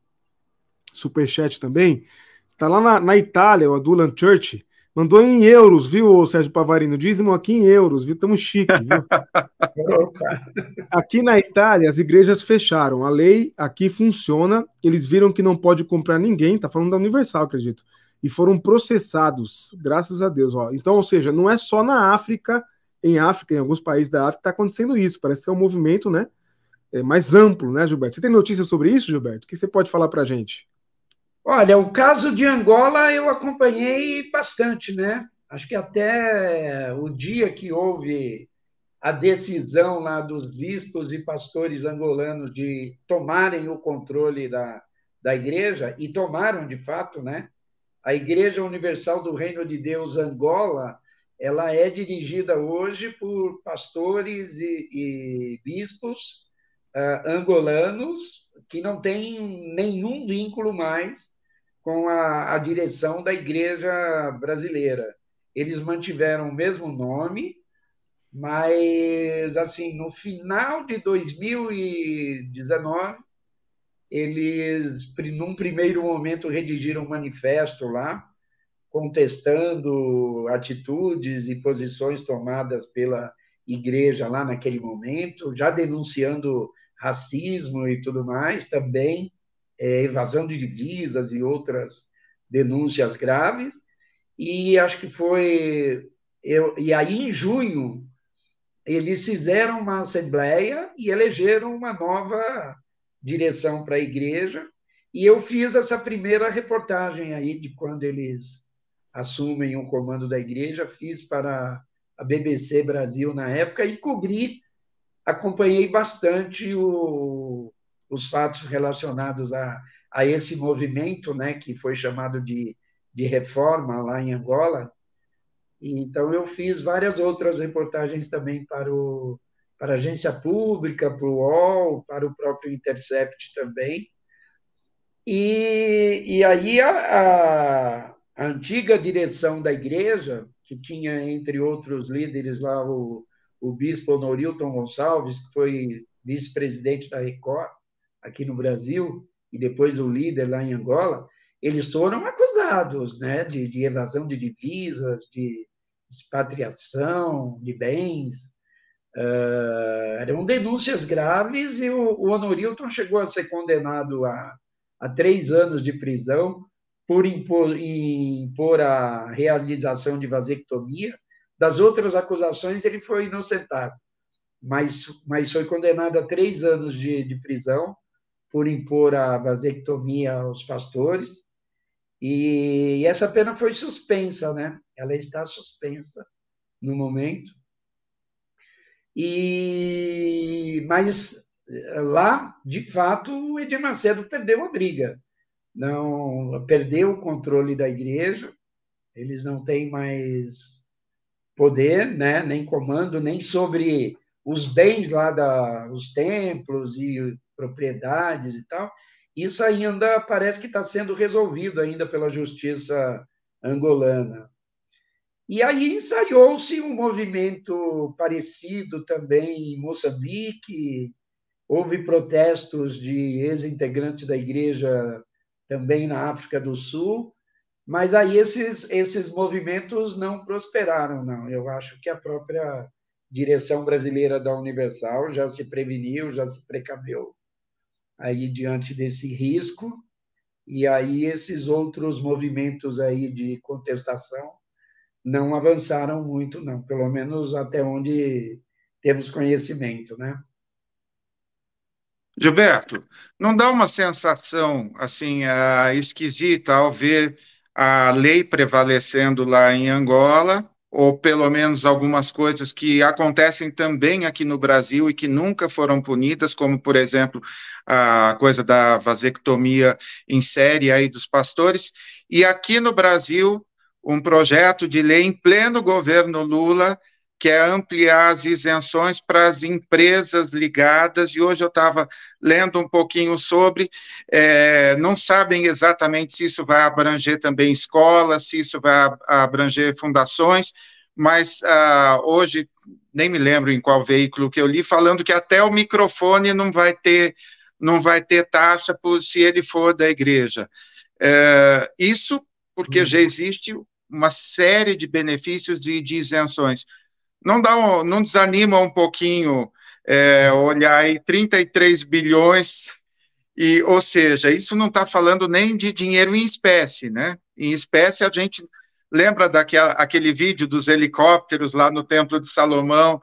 Superchat também. Tá lá na, na Itália, o Adulan Church. Mandou em euros, viu, Sérgio Pavarino? Dízimo aqui em euros, viu? Estamos chique, viu? aqui na Itália, as igrejas fecharam. A lei aqui funciona. Eles viram que não pode comprar ninguém, tá falando da Universal, acredito. e foram processados, graças a Deus. Ó. Então, ou seja, não é só na África, em África, em alguns países da África, está acontecendo isso. Parece que é um movimento né, é, mais amplo, né, Gilberto? Você tem notícia sobre isso, Gilberto? O que você pode falar para a gente? Olha, o caso de Angola eu acompanhei bastante, né? Acho que até o dia que houve a decisão lá dos bispos e pastores angolanos de tomarem o controle da, da igreja, e tomaram de fato, né? A Igreja Universal do Reino de Deus Angola, ela é dirigida hoje por pastores e, e bispos uh, angolanos que não têm nenhum vínculo mais com a, a direção da Igreja brasileira. Eles mantiveram o mesmo nome, mas assim no final de 2019 eles num primeiro momento redigiram um manifesto lá contestando atitudes e posições tomadas pela igreja lá naquele momento, já denunciando racismo e tudo mais, também é, evasão de divisas e outras denúncias graves. E acho que foi. Eu, e aí, em junho, eles fizeram uma assembleia e elegeram uma nova direção para a igreja. E eu fiz essa primeira reportagem aí de quando eles assumem o comando da igreja, fiz para a BBC Brasil na época e cobri, acompanhei bastante o, os fatos relacionados a, a esse movimento, né, que foi chamado de, de reforma lá em Angola. Então, eu fiz várias outras reportagens também para, o, para a agência pública, para o UOL, para o próprio Intercept também. E, e aí, a, a, a antiga direção da igreja, que tinha, entre outros líderes, lá o, o bispo Norilton Gonçalves, que foi vice-presidente da Record, aqui no Brasil, e depois o líder lá em Angola, eles foram acusados né, de, de evasão de divisas, de expatriação de bens. Uh, eram denúncias graves e o, o Honorilton chegou a ser condenado a, a três anos de prisão por impor, impor a realização de vasectomia. Das outras acusações, ele foi inocentado, mas, mas foi condenado a três anos de, de prisão por impor a vasectomia aos pastores. E, essa pena foi suspensa, né? Ela está suspensa no momento. E mas lá, de fato, o Edir Macedo perdeu a briga. Não perdeu o controle da igreja. Eles não têm mais poder, né, nem comando, nem sobre os bens lá da os templos e propriedades e tal, isso ainda parece que está sendo resolvido ainda pela justiça angolana. E aí ensaiou-se um movimento parecido também em Moçambique, houve protestos de ex-integrantes da igreja também na África do Sul, mas aí esses, esses movimentos não prosperaram, não. Eu acho que a própria direção brasileira da Universal já se preveniu, já se precaveu aí diante desse risco, e aí esses outros movimentos aí de contestação não avançaram muito, não, pelo menos até onde temos conhecimento, né? Gilberto, não dá uma sensação assim uh, esquisita ao ver a lei prevalecendo lá em Angola ou pelo menos algumas coisas que acontecem também aqui no Brasil e que nunca foram punidas, como, por exemplo, a coisa da vasectomia em série aí dos pastores, e aqui no Brasil, um projeto de lei em pleno governo Lula, que é ampliar as isenções para as empresas ligadas, e hoje eu estava lendo um pouquinho sobre, é, não sabem exatamente se isso vai abranger também escolas, se isso vai abranger fundações, mas uh, hoje, nem me lembro em qual veículo que eu li, falando que até o microfone não vai ter, não vai ter taxa por, se ele for da igreja. É, isso porque já existe uma série de benefícios e de isenções não, dá não desanima um pouquinho é, olhar aí 33 bilhões, e, ou seja, isso não está falando nem de dinheiro em espécie, né? em espécie, a gente lembra daquele vídeo dos helicópteros lá no Templo de Salomão,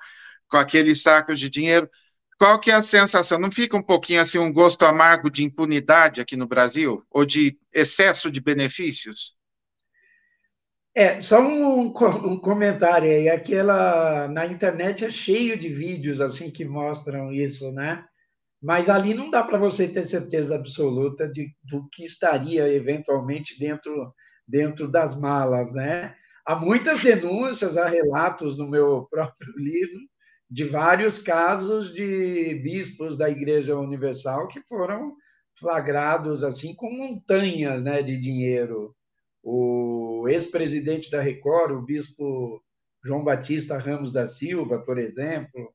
com aqueles sacos de dinheiro. Qual que é a sensação? Não fica um pouquinho assim um gosto amargo de impunidade aqui no Brasil? Ou de excesso de benefícios? É, só um, um comentário aí. Aquela na internet é cheio de vídeos assim que mostram isso, né? Mas ali não dá para você ter certeza absoluta de, do que estaria eventualmente dentro, dentro das malas, né? Há muitas denúncias, há relatos no meu próprio livro de vários casos de bispos da Igreja Universal que foram flagrados assim com montanhas, né, de dinheiro o ex-presidente da Record, o bispo João Batista Ramos da Silva, por exemplo,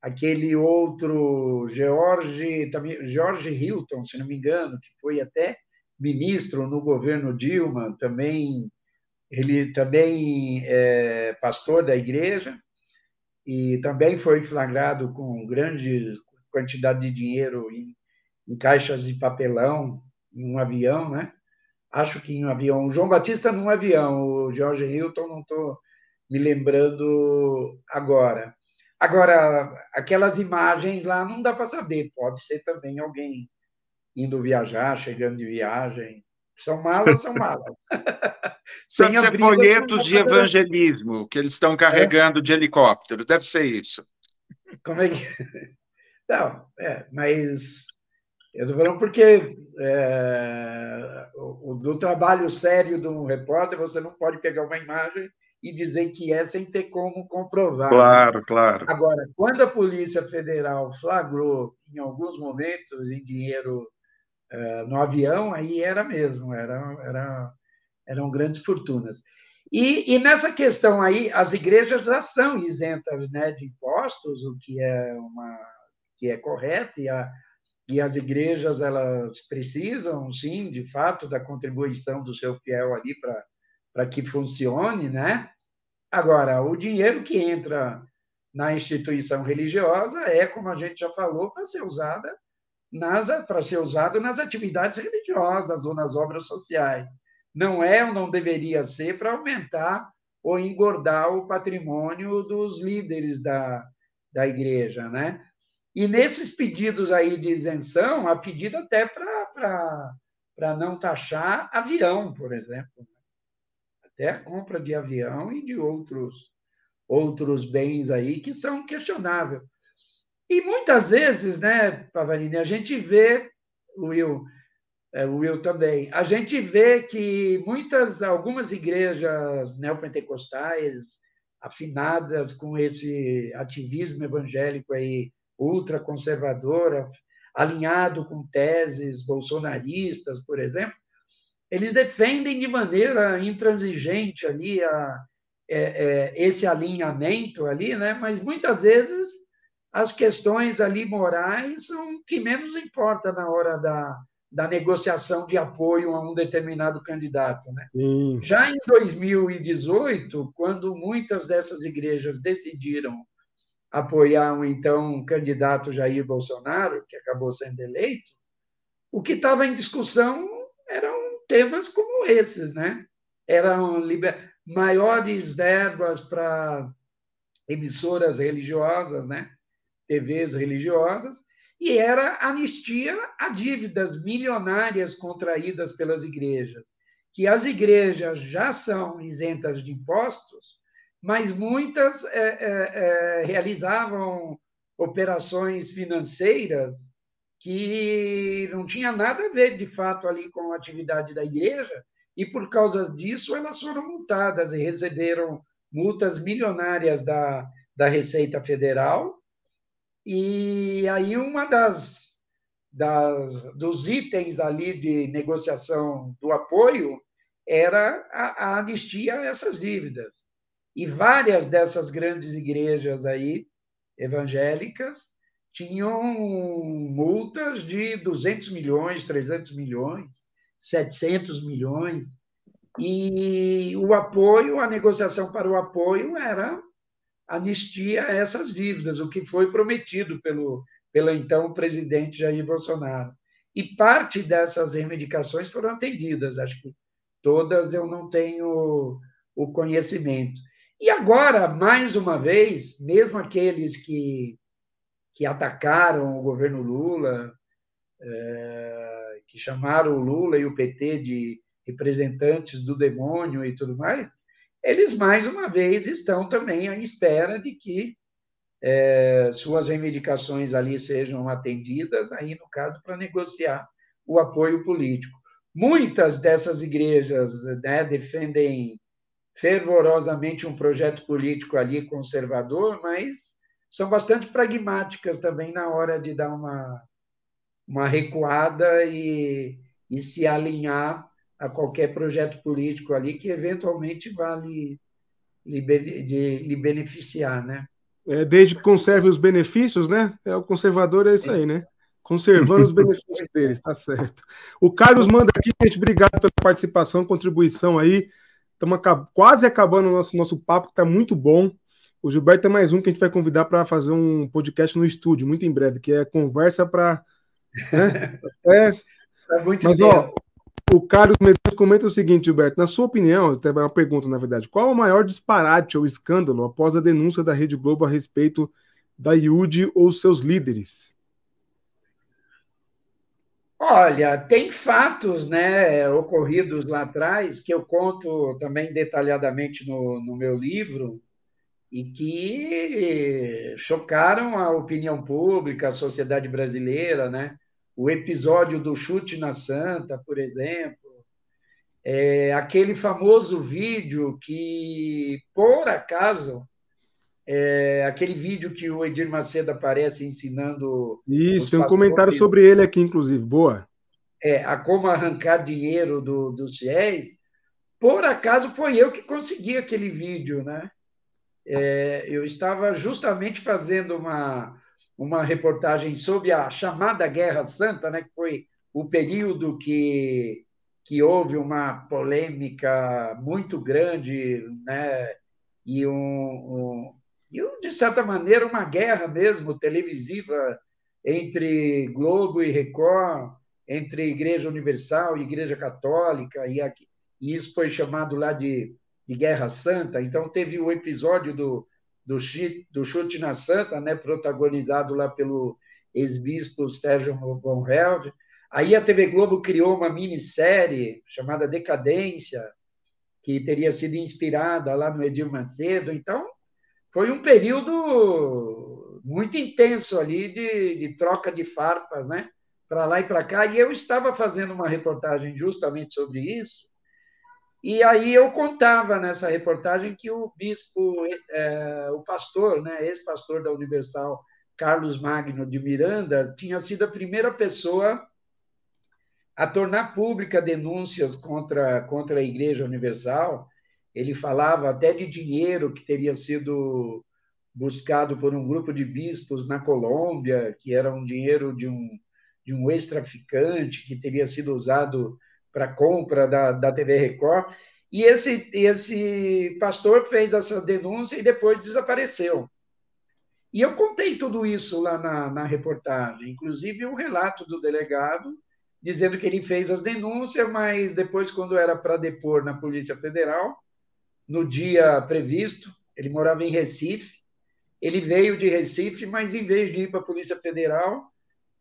aquele outro George, também, George Hilton, se não me engano, que foi até ministro no governo Dilma, também ele também é pastor da igreja e também foi flagrado com grande quantidade de dinheiro em, em caixas de papelão em um avião, né? Acho que em um avião. O João Batista num avião, o George Hilton não estou me lembrando agora. Agora, aquelas imagens lá não dá para saber, pode ser também alguém indo viajar, chegando de viagem. São malas, são malas. Deve ser folhetos de evangelismo que eles estão carregando é? de helicóptero, deve ser isso. Como é que. Não, é, mas eu estou falando porque é, o, do trabalho sério de um repórter, você não pode pegar uma imagem e dizer que é sem ter como comprovar. Claro, claro. Agora, quando a Polícia Federal flagrou, em alguns momentos, em dinheiro é, no avião, aí era mesmo, era, era, eram grandes fortunas. E, e, nessa questão aí, as igrejas já são isentas né, de impostos, o que é, uma, que é correto, e a, e as igrejas elas precisam, sim, de fato, da contribuição do seu fiel ali para que funcione, né? Agora, o dinheiro que entra na instituição religiosa é, como a gente já falou, para ser usada nas para ser usado nas atividades religiosas ou nas obras sociais. Não é ou não deveria ser para aumentar ou engordar o patrimônio dos líderes da, da igreja, né? E nesses pedidos aí de isenção, há pedido até para não taxar avião, por exemplo. Até a compra de avião e de outros, outros bens aí que são questionáveis. E muitas vezes, né, Pavarini, a gente vê, Will, é, Will também, a gente vê que muitas, algumas igrejas neopentecostais afinadas com esse ativismo evangélico aí ultraconservadora, alinhado com teses bolsonaristas, por exemplo, eles defendem de maneira intransigente ali a, é, é, esse alinhamento ali, né? mas muitas vezes as questões ali morais são o que menos importa na hora da, da negociação de apoio a um determinado candidato. Né? Já em 2018, quando muitas dessas igrejas decidiram apoiar um então candidato Jair Bolsonaro, que acabou sendo eleito, o que estava em discussão eram temas como esses, né? Eram liber... maiores verbas para emissoras religiosas, né? TVs religiosas, e era anistia a dívidas milionárias contraídas pelas igrejas, que as igrejas já são isentas de impostos, mas muitas é, é, é, realizavam operações financeiras que não tinha nada a ver, de fato, ali com a atividade da igreja, e por causa disso elas foram multadas e receberam multas milionárias da, da Receita Federal. E aí uma das, das dos itens ali de negociação do apoio era a, a anistia a essas dívidas. E várias dessas grandes igrejas aí, evangélicas, tinham multas de 200 milhões, 300 milhões, 700 milhões. E o apoio, a negociação para o apoio era anistia a essas dívidas, o que foi prometido pelo, pelo então presidente Jair Bolsonaro. E parte dessas reivindicações foram atendidas. Acho que todas eu não tenho o conhecimento. E agora, mais uma vez, mesmo aqueles que, que atacaram o governo Lula, é, que chamaram o Lula e o PT de representantes do demônio e tudo mais, eles mais uma vez estão também à espera de que é, suas reivindicações ali sejam atendidas, aí no caso para negociar o apoio político. Muitas dessas igrejas né, defendem fervorosamente um projeto político ali conservador, mas são bastante pragmáticas também na hora de dar uma, uma recuada e, e se alinhar a qualquer projeto político ali que eventualmente vá lhe, lhe beneficiar, né? É, desde que conserve os benefícios, né? É, o conservador é isso aí, né? Conservando os benefícios deles, tá certo. O Carlos manda aqui, gente, obrigado pela participação, contribuição aí. Estamos quase acabando o nosso, nosso papo, que está muito bom. O Gilberto é mais um que a gente vai convidar para fazer um podcast no estúdio, muito em breve, que é conversa para. Né? É. Tá muito Mas, bem. ó, o Carlos Medeiros comenta o seguinte, Gilberto, na sua opinião, até uma pergunta, na verdade, qual o maior disparate ou escândalo após a denúncia da Rede Globo a respeito da IUD ou seus líderes? Olha, tem fatos né, ocorridos lá atrás que eu conto também detalhadamente no, no meu livro e que chocaram a opinião pública, a sociedade brasileira, né? O episódio do chute na Santa, por exemplo, é aquele famoso vídeo que, por acaso, é aquele vídeo que o Edir Macedo aparece ensinando. Isso, tem um comentário sobre ele aqui, inclusive. Boa. É, a como arrancar dinheiro do, dos fiéis. Por acaso foi eu que consegui aquele vídeo, né? É, eu estava justamente fazendo uma, uma reportagem sobre a chamada Guerra Santa, né? Que foi o período que, que houve uma polêmica muito grande, né? E um, um e, de certa maneira, uma guerra mesmo televisiva entre Globo e Record, entre Igreja Universal e Igreja Católica, e, aqui, e isso foi chamado lá de, de Guerra Santa. Então, teve o episódio do, do, chute, do chute na Santa, né, protagonizado lá pelo ex-bispo Sérgio Von Held. Aí a TV Globo criou uma minissérie chamada Decadência, que teria sido inspirada lá no Edir Macedo. Então, foi um período muito intenso ali de, de troca de farpas, né? Para lá e para cá. E eu estava fazendo uma reportagem justamente sobre isso. E aí eu contava nessa reportagem que o bispo, é, o pastor, né, ex-pastor da Universal, Carlos Magno de Miranda, tinha sido a primeira pessoa a tornar pública denúncias contra, contra a Igreja Universal ele falava até de dinheiro que teria sido buscado por um grupo de bispos na Colômbia, que era um dinheiro de um, de um ex-traficante que teria sido usado para compra da, da TV Record. E esse, esse pastor fez essa denúncia e depois desapareceu. E eu contei tudo isso lá na, na reportagem, inclusive um relato do delegado, dizendo que ele fez as denúncias, mas depois, quando era para depor na Polícia Federal, no dia previsto. Ele morava em Recife. Ele veio de Recife, mas em vez de ir para a Polícia Federal,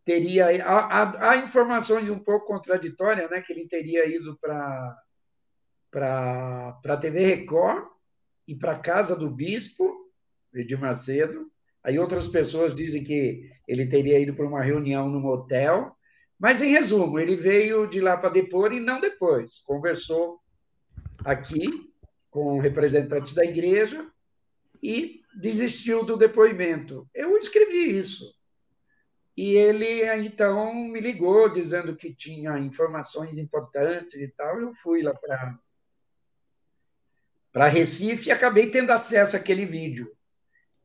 teria há, há, há, informações um pouco contraditórias, né, que ele teria ido para para a TV Record e para a casa do bispo Edir Macedo. Aí outras pessoas dizem que ele teria ido para uma reunião no motel. Mas, em resumo, ele veio de lá para depor e não depois. Conversou aqui com representantes da igreja e desistiu do depoimento. Eu escrevi isso. E ele, então, me ligou dizendo que tinha informações importantes e tal. Eu fui lá para para Recife e acabei tendo acesso àquele vídeo,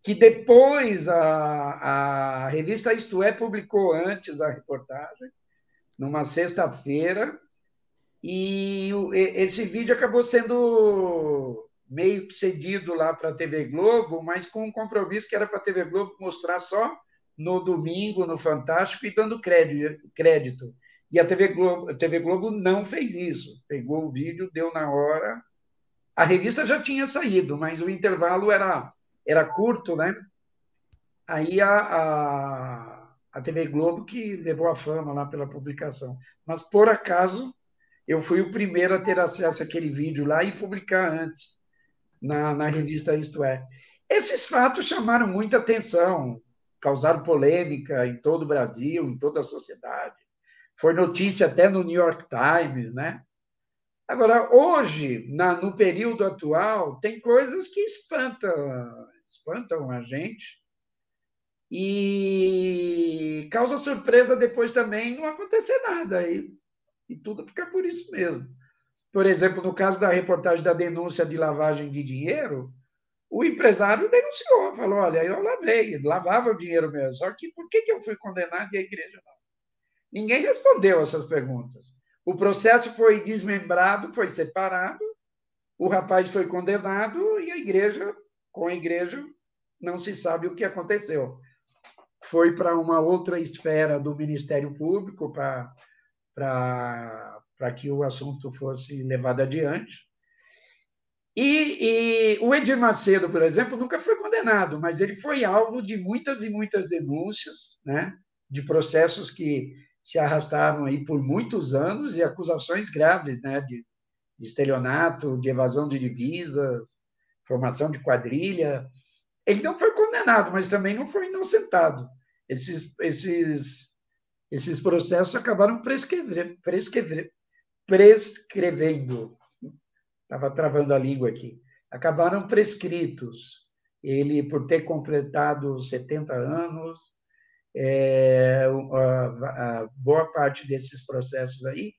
que depois a, a revista Isto É publicou antes a reportagem, numa sexta-feira, e esse vídeo acabou sendo meio que cedido lá para a TV Globo, mas com um compromisso que era para a TV Globo mostrar só no domingo, no Fantástico, e dando crédito. E a TV Globo, a TV Globo não fez isso. Pegou o vídeo, deu na hora. A revista já tinha saído, mas o intervalo era, era curto, né? Aí a, a, a TV Globo que levou a fama lá pela publicação. Mas, por acaso, eu fui o primeiro a ter acesso àquele vídeo lá e publicar antes na, na revista Isto É. Esses fatos chamaram muita atenção, causaram polêmica em todo o Brasil, em toda a sociedade foi notícia até no New York Times, né? Agora, hoje, na, no período atual, tem coisas que espantam, espantam a gente e causa surpresa depois também não acontecer nada e, e tudo fica por isso mesmo. Por exemplo, no caso da reportagem da denúncia de lavagem de dinheiro, o empresário denunciou, falou: olha, eu lavei, lavava o dinheiro mesmo, só que por que, que eu fui condenado e a igreja não? Ninguém respondeu essas perguntas. O processo foi desmembrado, foi separado, o rapaz foi condenado e a igreja, com a igreja, não se sabe o que aconteceu. Foi para uma outra esfera do Ministério Público para que o assunto fosse levado adiante. E, e, o Edir Macedo, por exemplo, nunca foi condenado, mas ele foi alvo de muitas e muitas denúncias, né, de processos que se arrastaram aí por muitos anos e acusações graves, né, de, de estelionato, de evasão de divisas, formação de quadrilha. Ele não foi condenado, mas também não foi inocentado. Esses, esses, esses processos acabaram prescrever, prescrevendo. Estava travando a língua aqui. Acabaram prescritos. Ele, por ter completado 70 anos, é, a, a boa parte desses processos aí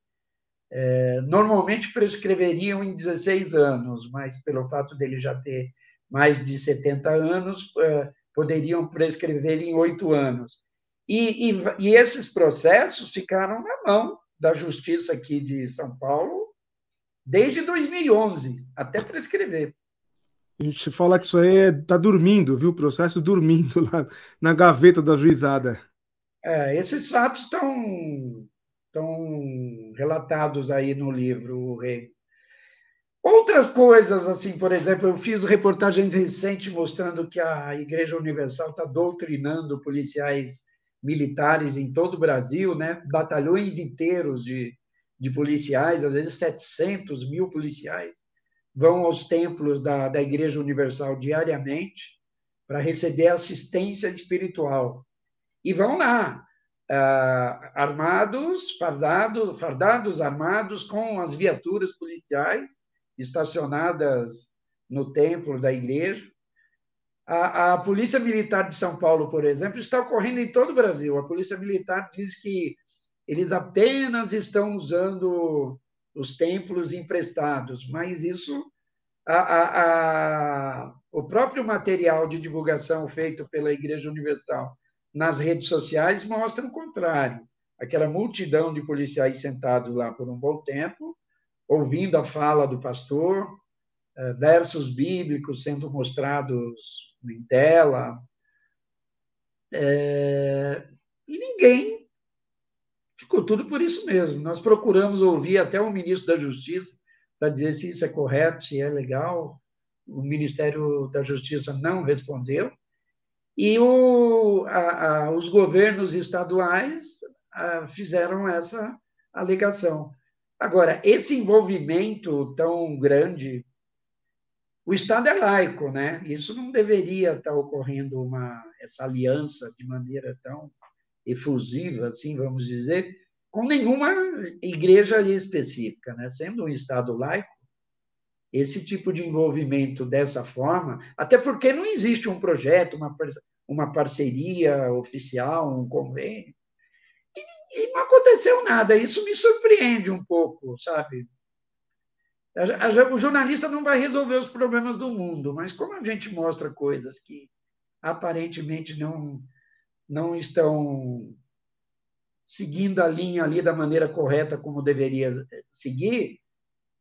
é, normalmente prescreveriam em 16 anos, mas pelo fato dele já ter mais de 70 anos, é, poderiam prescrever em oito anos. E, e, e, esses processos ficaram na mão da Justiça aqui de São Paulo desde 2011, até prescrever. A gente fala que isso aí é, tá dormindo, viu? O processo dormindo lá na gaveta da juizada. É, esses fatos estão estão relatados aí no livro, Rei. Outras coisas, assim, por exemplo, eu fiz reportagens recentes mostrando que a Igreja Universal está doutrinando policiais militares em todo o Brasil, né? batalhões inteiros de, de policiais, às vezes 700 mil policiais, vão aos templos da, da Igreja Universal diariamente para receber assistência espiritual. E vão lá, uh, armados, fardados, fardados, armados, com as viaturas policiais estacionadas no templo da igreja. A, a, Polícia Militar de São Paulo, por exemplo, está ocorrendo em todo o Brasil. A Polícia Militar diz que eles apenas estão usando os templos emprestados, mas isso, a, a, o próprio material de divulgação feito pela Igreja Universal nas redes sociais mostra o contrário. Aquela multidão de policiais sentados lá por um bom tempo, ouvindo a fala do pastor, versos bíblicos sendo mostrados em tela, é... e ninguém Ficou tudo por isso mesmo. Nós procuramos ouvir até o ministro da Justiça para dizer se isso é correto, se é legal. O Ministério da Justiça não respondeu. E o, a, a, os governos estaduais a, fizeram essa alegação. Agora, esse envolvimento tão grande, o Estado é laico, né? Isso não deveria estar ocorrendo uma essa aliança de maneira tão efusiva, assim, vamos dizer, com nenhuma igreja específica, né? Sendo um Estado laico, esse tipo de envolvimento dessa forma, até porque não existe um projeto, uma, uma parceria oficial, um convênio, e, e não aconteceu nada. Isso me surpreende um pouco, sabe? O jornalista não vai resolver os problemas do mundo, mas como a gente mostra coisas que aparentemente não não estão seguindo a linha ali da maneira correta como deveria seguir,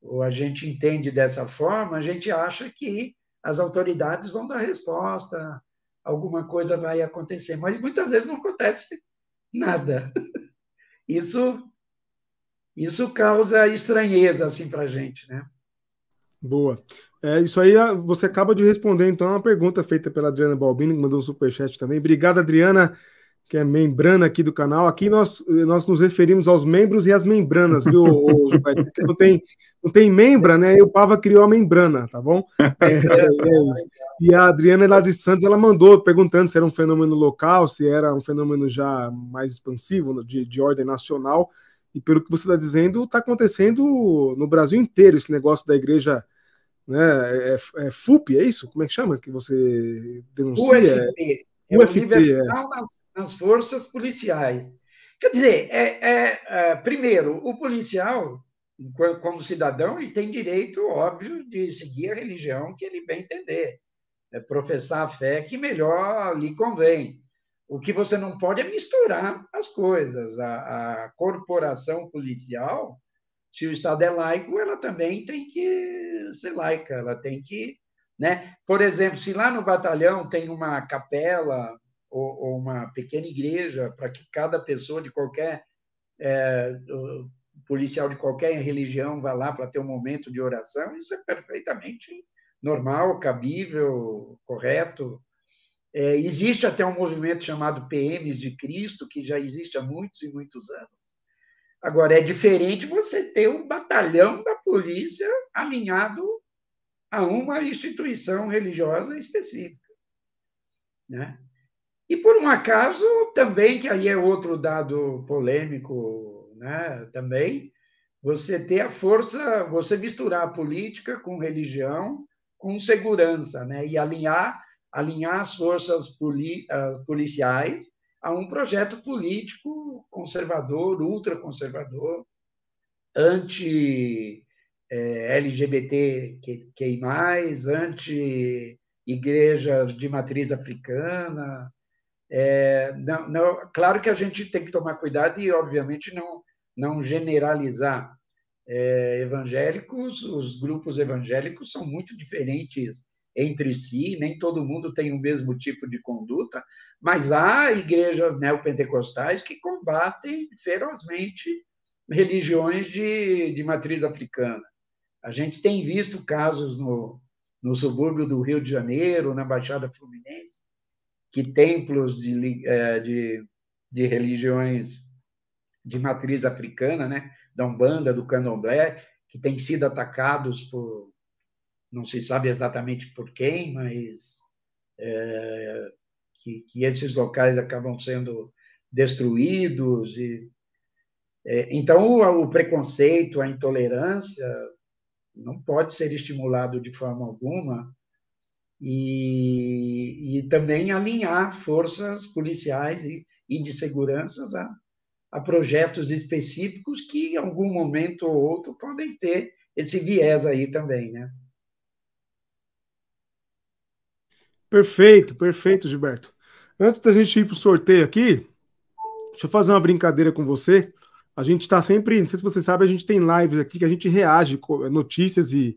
ou a gente entende dessa forma, a gente acha que as autoridades vão dar resposta, alguma coisa vai acontecer, mas muitas vezes não acontece nada. Isso isso causa estranheza assim para a gente, né? Boa. É, isso aí você acaba de responder, então, uma pergunta feita pela Adriana Balbini, que mandou um superchat também. Obrigado, Adriana, que é membrana aqui do canal. Aqui nós, nós nos referimos aos membros e às membranas, viu, não tem, não tem membra, né? E o Pava criou a membrana, tá bom? É, é e a Adriana lá de Santos, ela mandou perguntando se era um fenômeno local, se era um fenômeno já mais expansivo, de, de ordem nacional. E pelo que você está dizendo, está acontecendo no Brasil inteiro esse negócio da igreja né? É, é, é FUP, é isso? Como é que chama que você denuncia? UFP, é UFP, Universal é. nas, nas, Forças Policiais. Quer dizer, é, é, é, primeiro, o policial, como cidadão, ele tem direito, óbvio, de seguir a religião que ele bem entender, é professar a fé que melhor lhe convém. O que você não pode é misturar as coisas. A, a corporação policial se o Estado é laico, ela também tem que ser laica, ela tem que. Né? Por exemplo, se lá no batalhão tem uma capela ou, ou uma pequena igreja para que cada pessoa de qualquer. É, policial de qualquer religião vá lá para ter um momento de oração, isso é perfeitamente normal, cabível, correto. É, existe até um movimento chamado PMs de Cristo, que já existe há muitos e muitos anos Agora, é diferente você ter um batalhão da polícia alinhado a uma instituição religiosa específica. Né? E, por um acaso, também, que aí é outro dado polêmico né, também, você ter a força, você misturar a política com religião, com segurança, né, e alinhar, alinhar as forças poli, uh, policiais a um projeto político conservador, ultraconservador, anti-LGBT, anti-igrejas de matriz africana. É, não, não, claro que a gente tem que tomar cuidado e, obviamente, não, não generalizar. É, evangélicos, os grupos evangélicos são muito diferentes entre si, nem todo mundo tem o mesmo tipo de conduta, mas há igrejas neopentecostais que combatem ferozmente religiões de, de matriz africana. A gente tem visto casos no, no subúrbio do Rio de Janeiro, na Baixada Fluminense, que templos de, é, de, de religiões de matriz africana, né, da Umbanda, do Candomblé, que têm sido atacados por não se sabe exatamente por quem, mas é, que, que, esses locais acabam sendo destruídos. E, é, então, o, o, preconceito, a intolerância não pode ser estimulado de forma alguma e, e também alinhar forças policiais e, e de segurança a, a projetos específicos que, em algum momento ou outro, podem ter esse viés aí também, né? Perfeito, perfeito, Gilberto. Antes da gente ir para o sorteio aqui, deixa eu fazer uma brincadeira com você. A gente está sempre, não sei se você sabe, a gente tem lives aqui que a gente reage notícias e,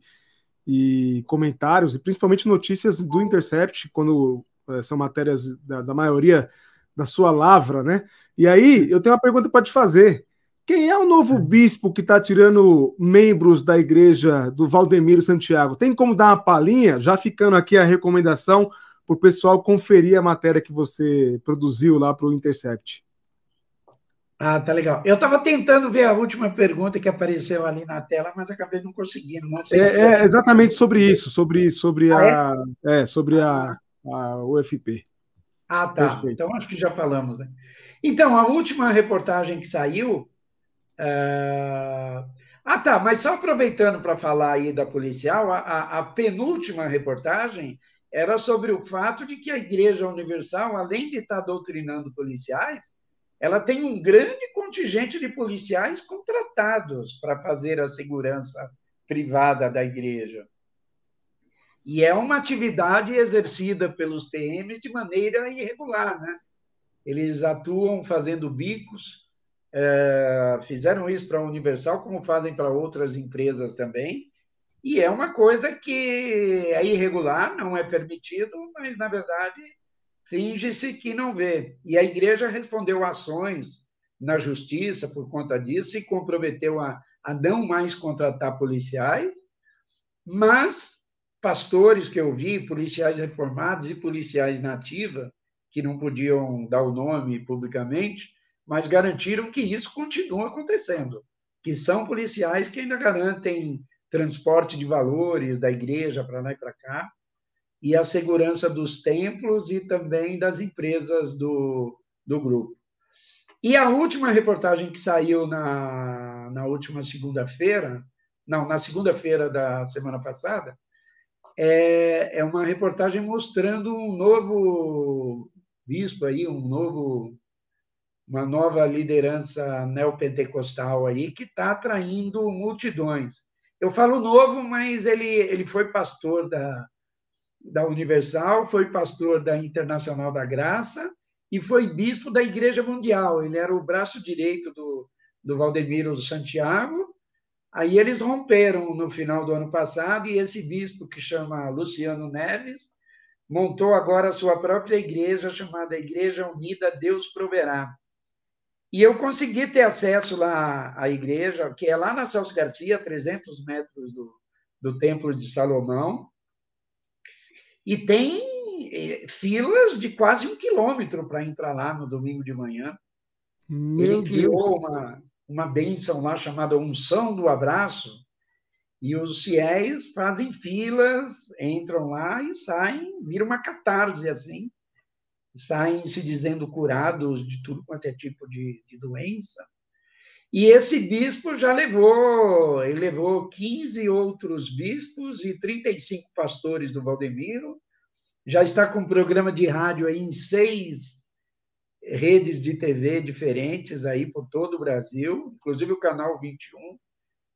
e comentários, e principalmente notícias do Intercept, quando é, são matérias da, da, maioria da sua lavra, né? E aí, eu tenho uma pergunta para te fazer. Quem é o novo bispo que está tirando membros da igreja do Valdemiro Santiago? Tem como dar uma palhinha? Já ficando aqui a recomendação para o pessoal conferir a matéria que você produziu lá para o Intercept. Ah, tá legal. Eu estava tentando ver a última pergunta que apareceu ali na tela, mas acabei não conseguindo. Não é, se é, exatamente sobre isso, sobre, sobre ah, a, é? é? sobre a, a UFP. Ah, tá. Perfeito. Então acho que já falamos, né? Então, a última reportagem que saiu. Uh... Ah, tá. Mas só aproveitando para falar aí da policial, a, a, a penúltima reportagem era sobre o fato de que a Igreja Universal, além de estar doutrinando policiais, ela tem um grande contingente de policiais contratados para fazer a segurança privada da igreja. E é uma atividade exercida pelos PMs de maneira irregular, né? Eles atuam fazendo bicos, é, fizeram isso para a Universal, como fazem para outras empresas também, e é uma coisa que é irregular, não é permitido, mas, na verdade, finge-se que não vê. E a igreja respondeu ações na justiça por conta disso, se comprometeu a, a não mais contratar policiais, mas pastores que eu vi, policiais reformados e policiais nativa, que não podiam dar o nome publicamente, mas garantiram que isso continua acontecendo, que são policiais que ainda garantem transporte de valores da igreja para lá e para cá, e a segurança dos templos e também das empresas do, do grupo. E a última reportagem que saiu na, na última segunda-feira, não, na segunda-feira da semana passada, é, é uma reportagem mostrando um novo bispo aí, um novo, uma nova liderança neopentecostal aí que está atraindo multidões. Eu falo novo, mas ele, ele foi pastor da, da Universal, foi pastor da Internacional da Graça e foi bispo da Igreja Mundial. Ele era o braço direito do, do Valdemiro Santiago. Aí eles romperam no final do ano passado e esse bispo, que chama Luciano Neves, montou agora a sua própria igreja, chamada Igreja Unida Deus Proverá. E eu consegui ter acesso lá à igreja, que é lá na Celso Garcia, 300 metros do, do Templo de Salomão, e tem eh, filas de quase um quilômetro para entrar lá no domingo de manhã. Meu Ele criou uma, uma bênção lá chamada Unção do Abraço, e os fiéis fazem filas, entram lá e saem, vira uma catarse assim, saem se dizendo curados de tudo quanto é tipo de, de doença. E esse bispo já levou, ele levou 15 outros bispos e 35 pastores do Valdemiro, já está com um programa de rádio aí em seis redes de TV diferentes aí por todo o Brasil, inclusive o canal 21,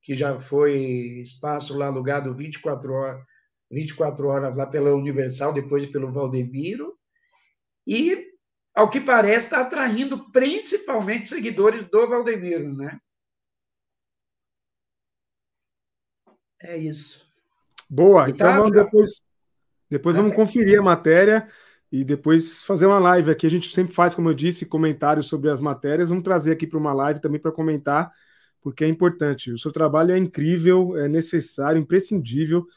que já foi espaço lá alugado 24 horas, 24 horas lá pela Universal, depois pelo Valdemiro, e, ao que parece, está atraindo principalmente seguidores do Valdemiro, né? É isso. Boa, então tá, vamos depois, depois vamos conferir a matéria e depois fazer uma live aqui. A gente sempre faz, como eu disse, comentários sobre as matérias. Vamos trazer aqui para uma live também para comentar porque é importante. O seu trabalho é incrível, é necessário, imprescindível,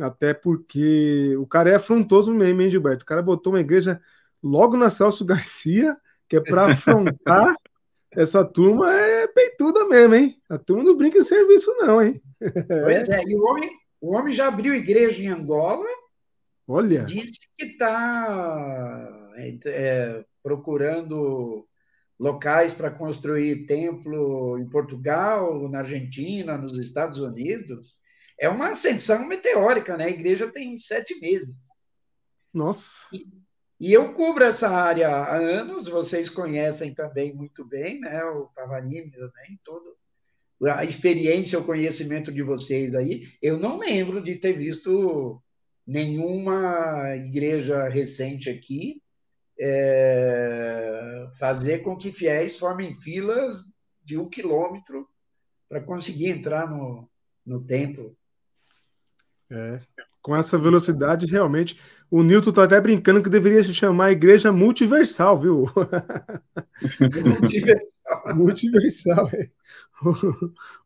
até porque o cara é afrontoso mesmo, hein, Gilberto? O cara botou uma igreja logo na Celso Garcia, que é para afrontar. Essa turma é peituda mesmo, hein? A turma não brinca em serviço, não, hein? Pois é, e o homem, o homem já abriu igreja em Angola. Olha. Disse que está é, é, procurando locais para construir templo em Portugal, na Argentina, nos Estados Unidos. É uma ascensão meteórica, né? A igreja tem sete meses. Nossa. E, e eu cubro essa área há anos, vocês conhecem também muito bem, né? O Pavanini também, todo a experiência, o conhecimento de vocês aí. Eu não lembro de ter visto nenhuma igreja recente aqui é, fazer com que fiéis formem filas de um quilômetro para conseguir entrar no, no templo. É, com essa velocidade, realmente. O Newton está até brincando que deveria se chamar Igreja Multiversal, viu? Multiversal. multiversal, é.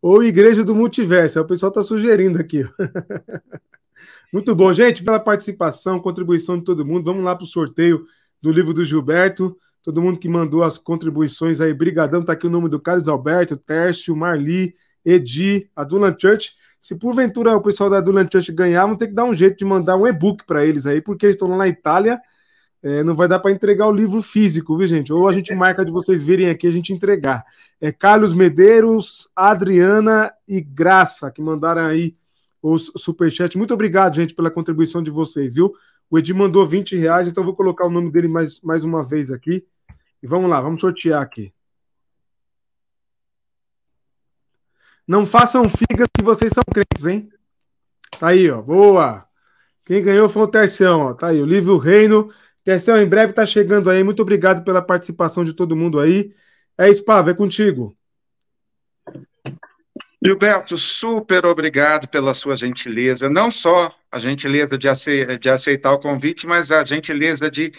Ou Igreja do Multiverso. O pessoal está sugerindo aqui. Muito bom, gente, pela participação, contribuição de todo mundo. Vamos lá para o sorteio do livro do Gilberto. Todo mundo que mandou as contribuições aí, brigadão, tá aqui o nome do Carlos Alberto, Tércio, Marli, Edi, a Dulan Church. Se porventura o pessoal da Dulan Church ganhar, vão ter que dar um jeito de mandar um e-book para eles aí, porque eles estão lá na Itália. É, não vai dar para entregar o livro físico, viu, gente? Ou a gente marca de vocês virem aqui a gente entregar. É Carlos Medeiros, Adriana e Graça, que mandaram aí o superchat. Muito obrigado, gente, pela contribuição de vocês, viu? O Edi mandou 20 reais, então vou colocar o nome dele mais, mais uma vez aqui. E vamos lá, vamos sortear aqui. Não façam figas que vocês são crentes, hein? Tá aí, ó. Boa! Quem ganhou foi o Tercião, ó. Tá aí, o Livro Reino. Tercião, em breve tá chegando aí. Muito obrigado pela participação de todo mundo aí. É isso, Pava, é contigo. Gilberto, super obrigado pela sua gentileza, não só a gentileza de, aceitar o convite, mas a gentileza de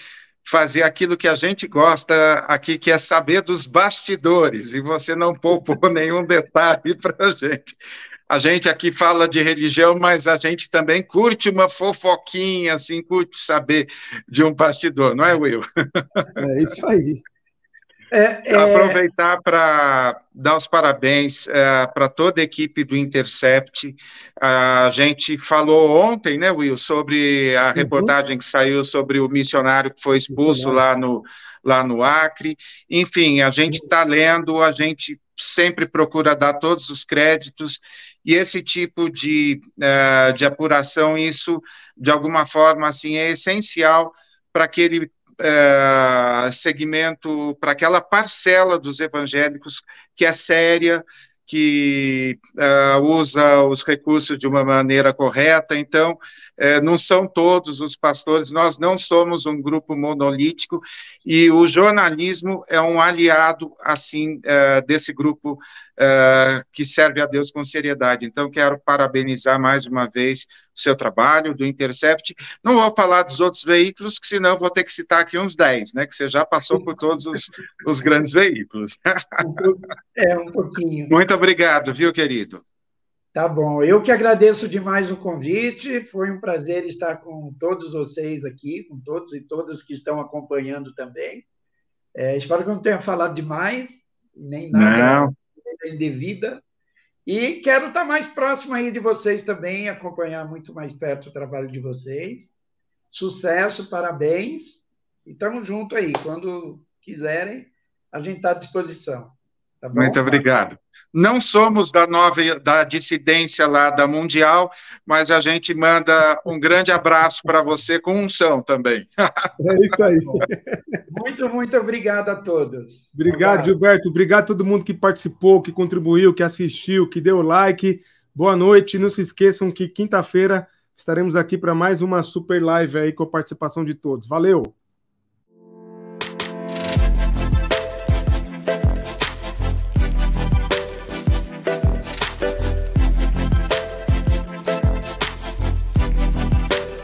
fazer aquilo que a gente gosta aqui, que é saber dos bastidores, e você não poupou nenhum detalhe para a gente. A gente aqui fala de religião, mas a gente também curte uma fofoquinha, assim, curte saber de um bastidor, não é, Will? É isso aí. É, é... Aproveitar para dar os parabéns é, para toda a equipe do Intercept. A gente falou ontem, né, Will, sobre a uhum. reportagem que saiu sobre o missionário que foi expulso uhum. lá no, lá no Acre. Enfim, a gente está lendo, a gente sempre procura dar todos os créditos e esse tipo de, uh, de apuração, isso, de alguma forma, assim, é essencial para aquele uh, segmento, para aquela parcela dos evangélicos que é séria, que uh, usa os recursos de uma maneira correta. Então, uh, não são todos os pastores, nós não somos um grupo monolítico e o jornalismo é um aliado, assim, uh, desse grupo que serve a Deus com seriedade. Então, quero parabenizar mais uma vez seu trabalho, do Intercept. Não vou falar dos outros veículos, que senão vou ter que citar aqui uns 10, né, que você já passou por todos os, os grandes veículos. é, um pouquinho. Muito obrigado, viu, querido? Tá bom. Eu que agradeço demais o convite. Foi um prazer estar com todos vocês aqui, com todos e todas que estão acompanhando também. É, espero que eu não tenha falado demais, nem nada indevida. E quero estar mais próximo aí de vocês também, acompanhar muito mais perto o trabalho de vocês. Sucesso, parabéns. E estamos juntos aí. Quando quiserem, a gente está à disposição. Tá Muito obrigado. Não somos da nova da dissidência lá da Mundial, mas a gente manda um grande abraço para você com unção também. É isso aí. Muito, muito obrigado a todos. Obrigado, Gilberto. Obrigado a todo mundo que participou, que contribuiu, que assistiu, que deu like. Boa noite. Não se esqueçam que quinta-feira estaremos aqui para mais uma super live aí com a participação de todos. Valeu!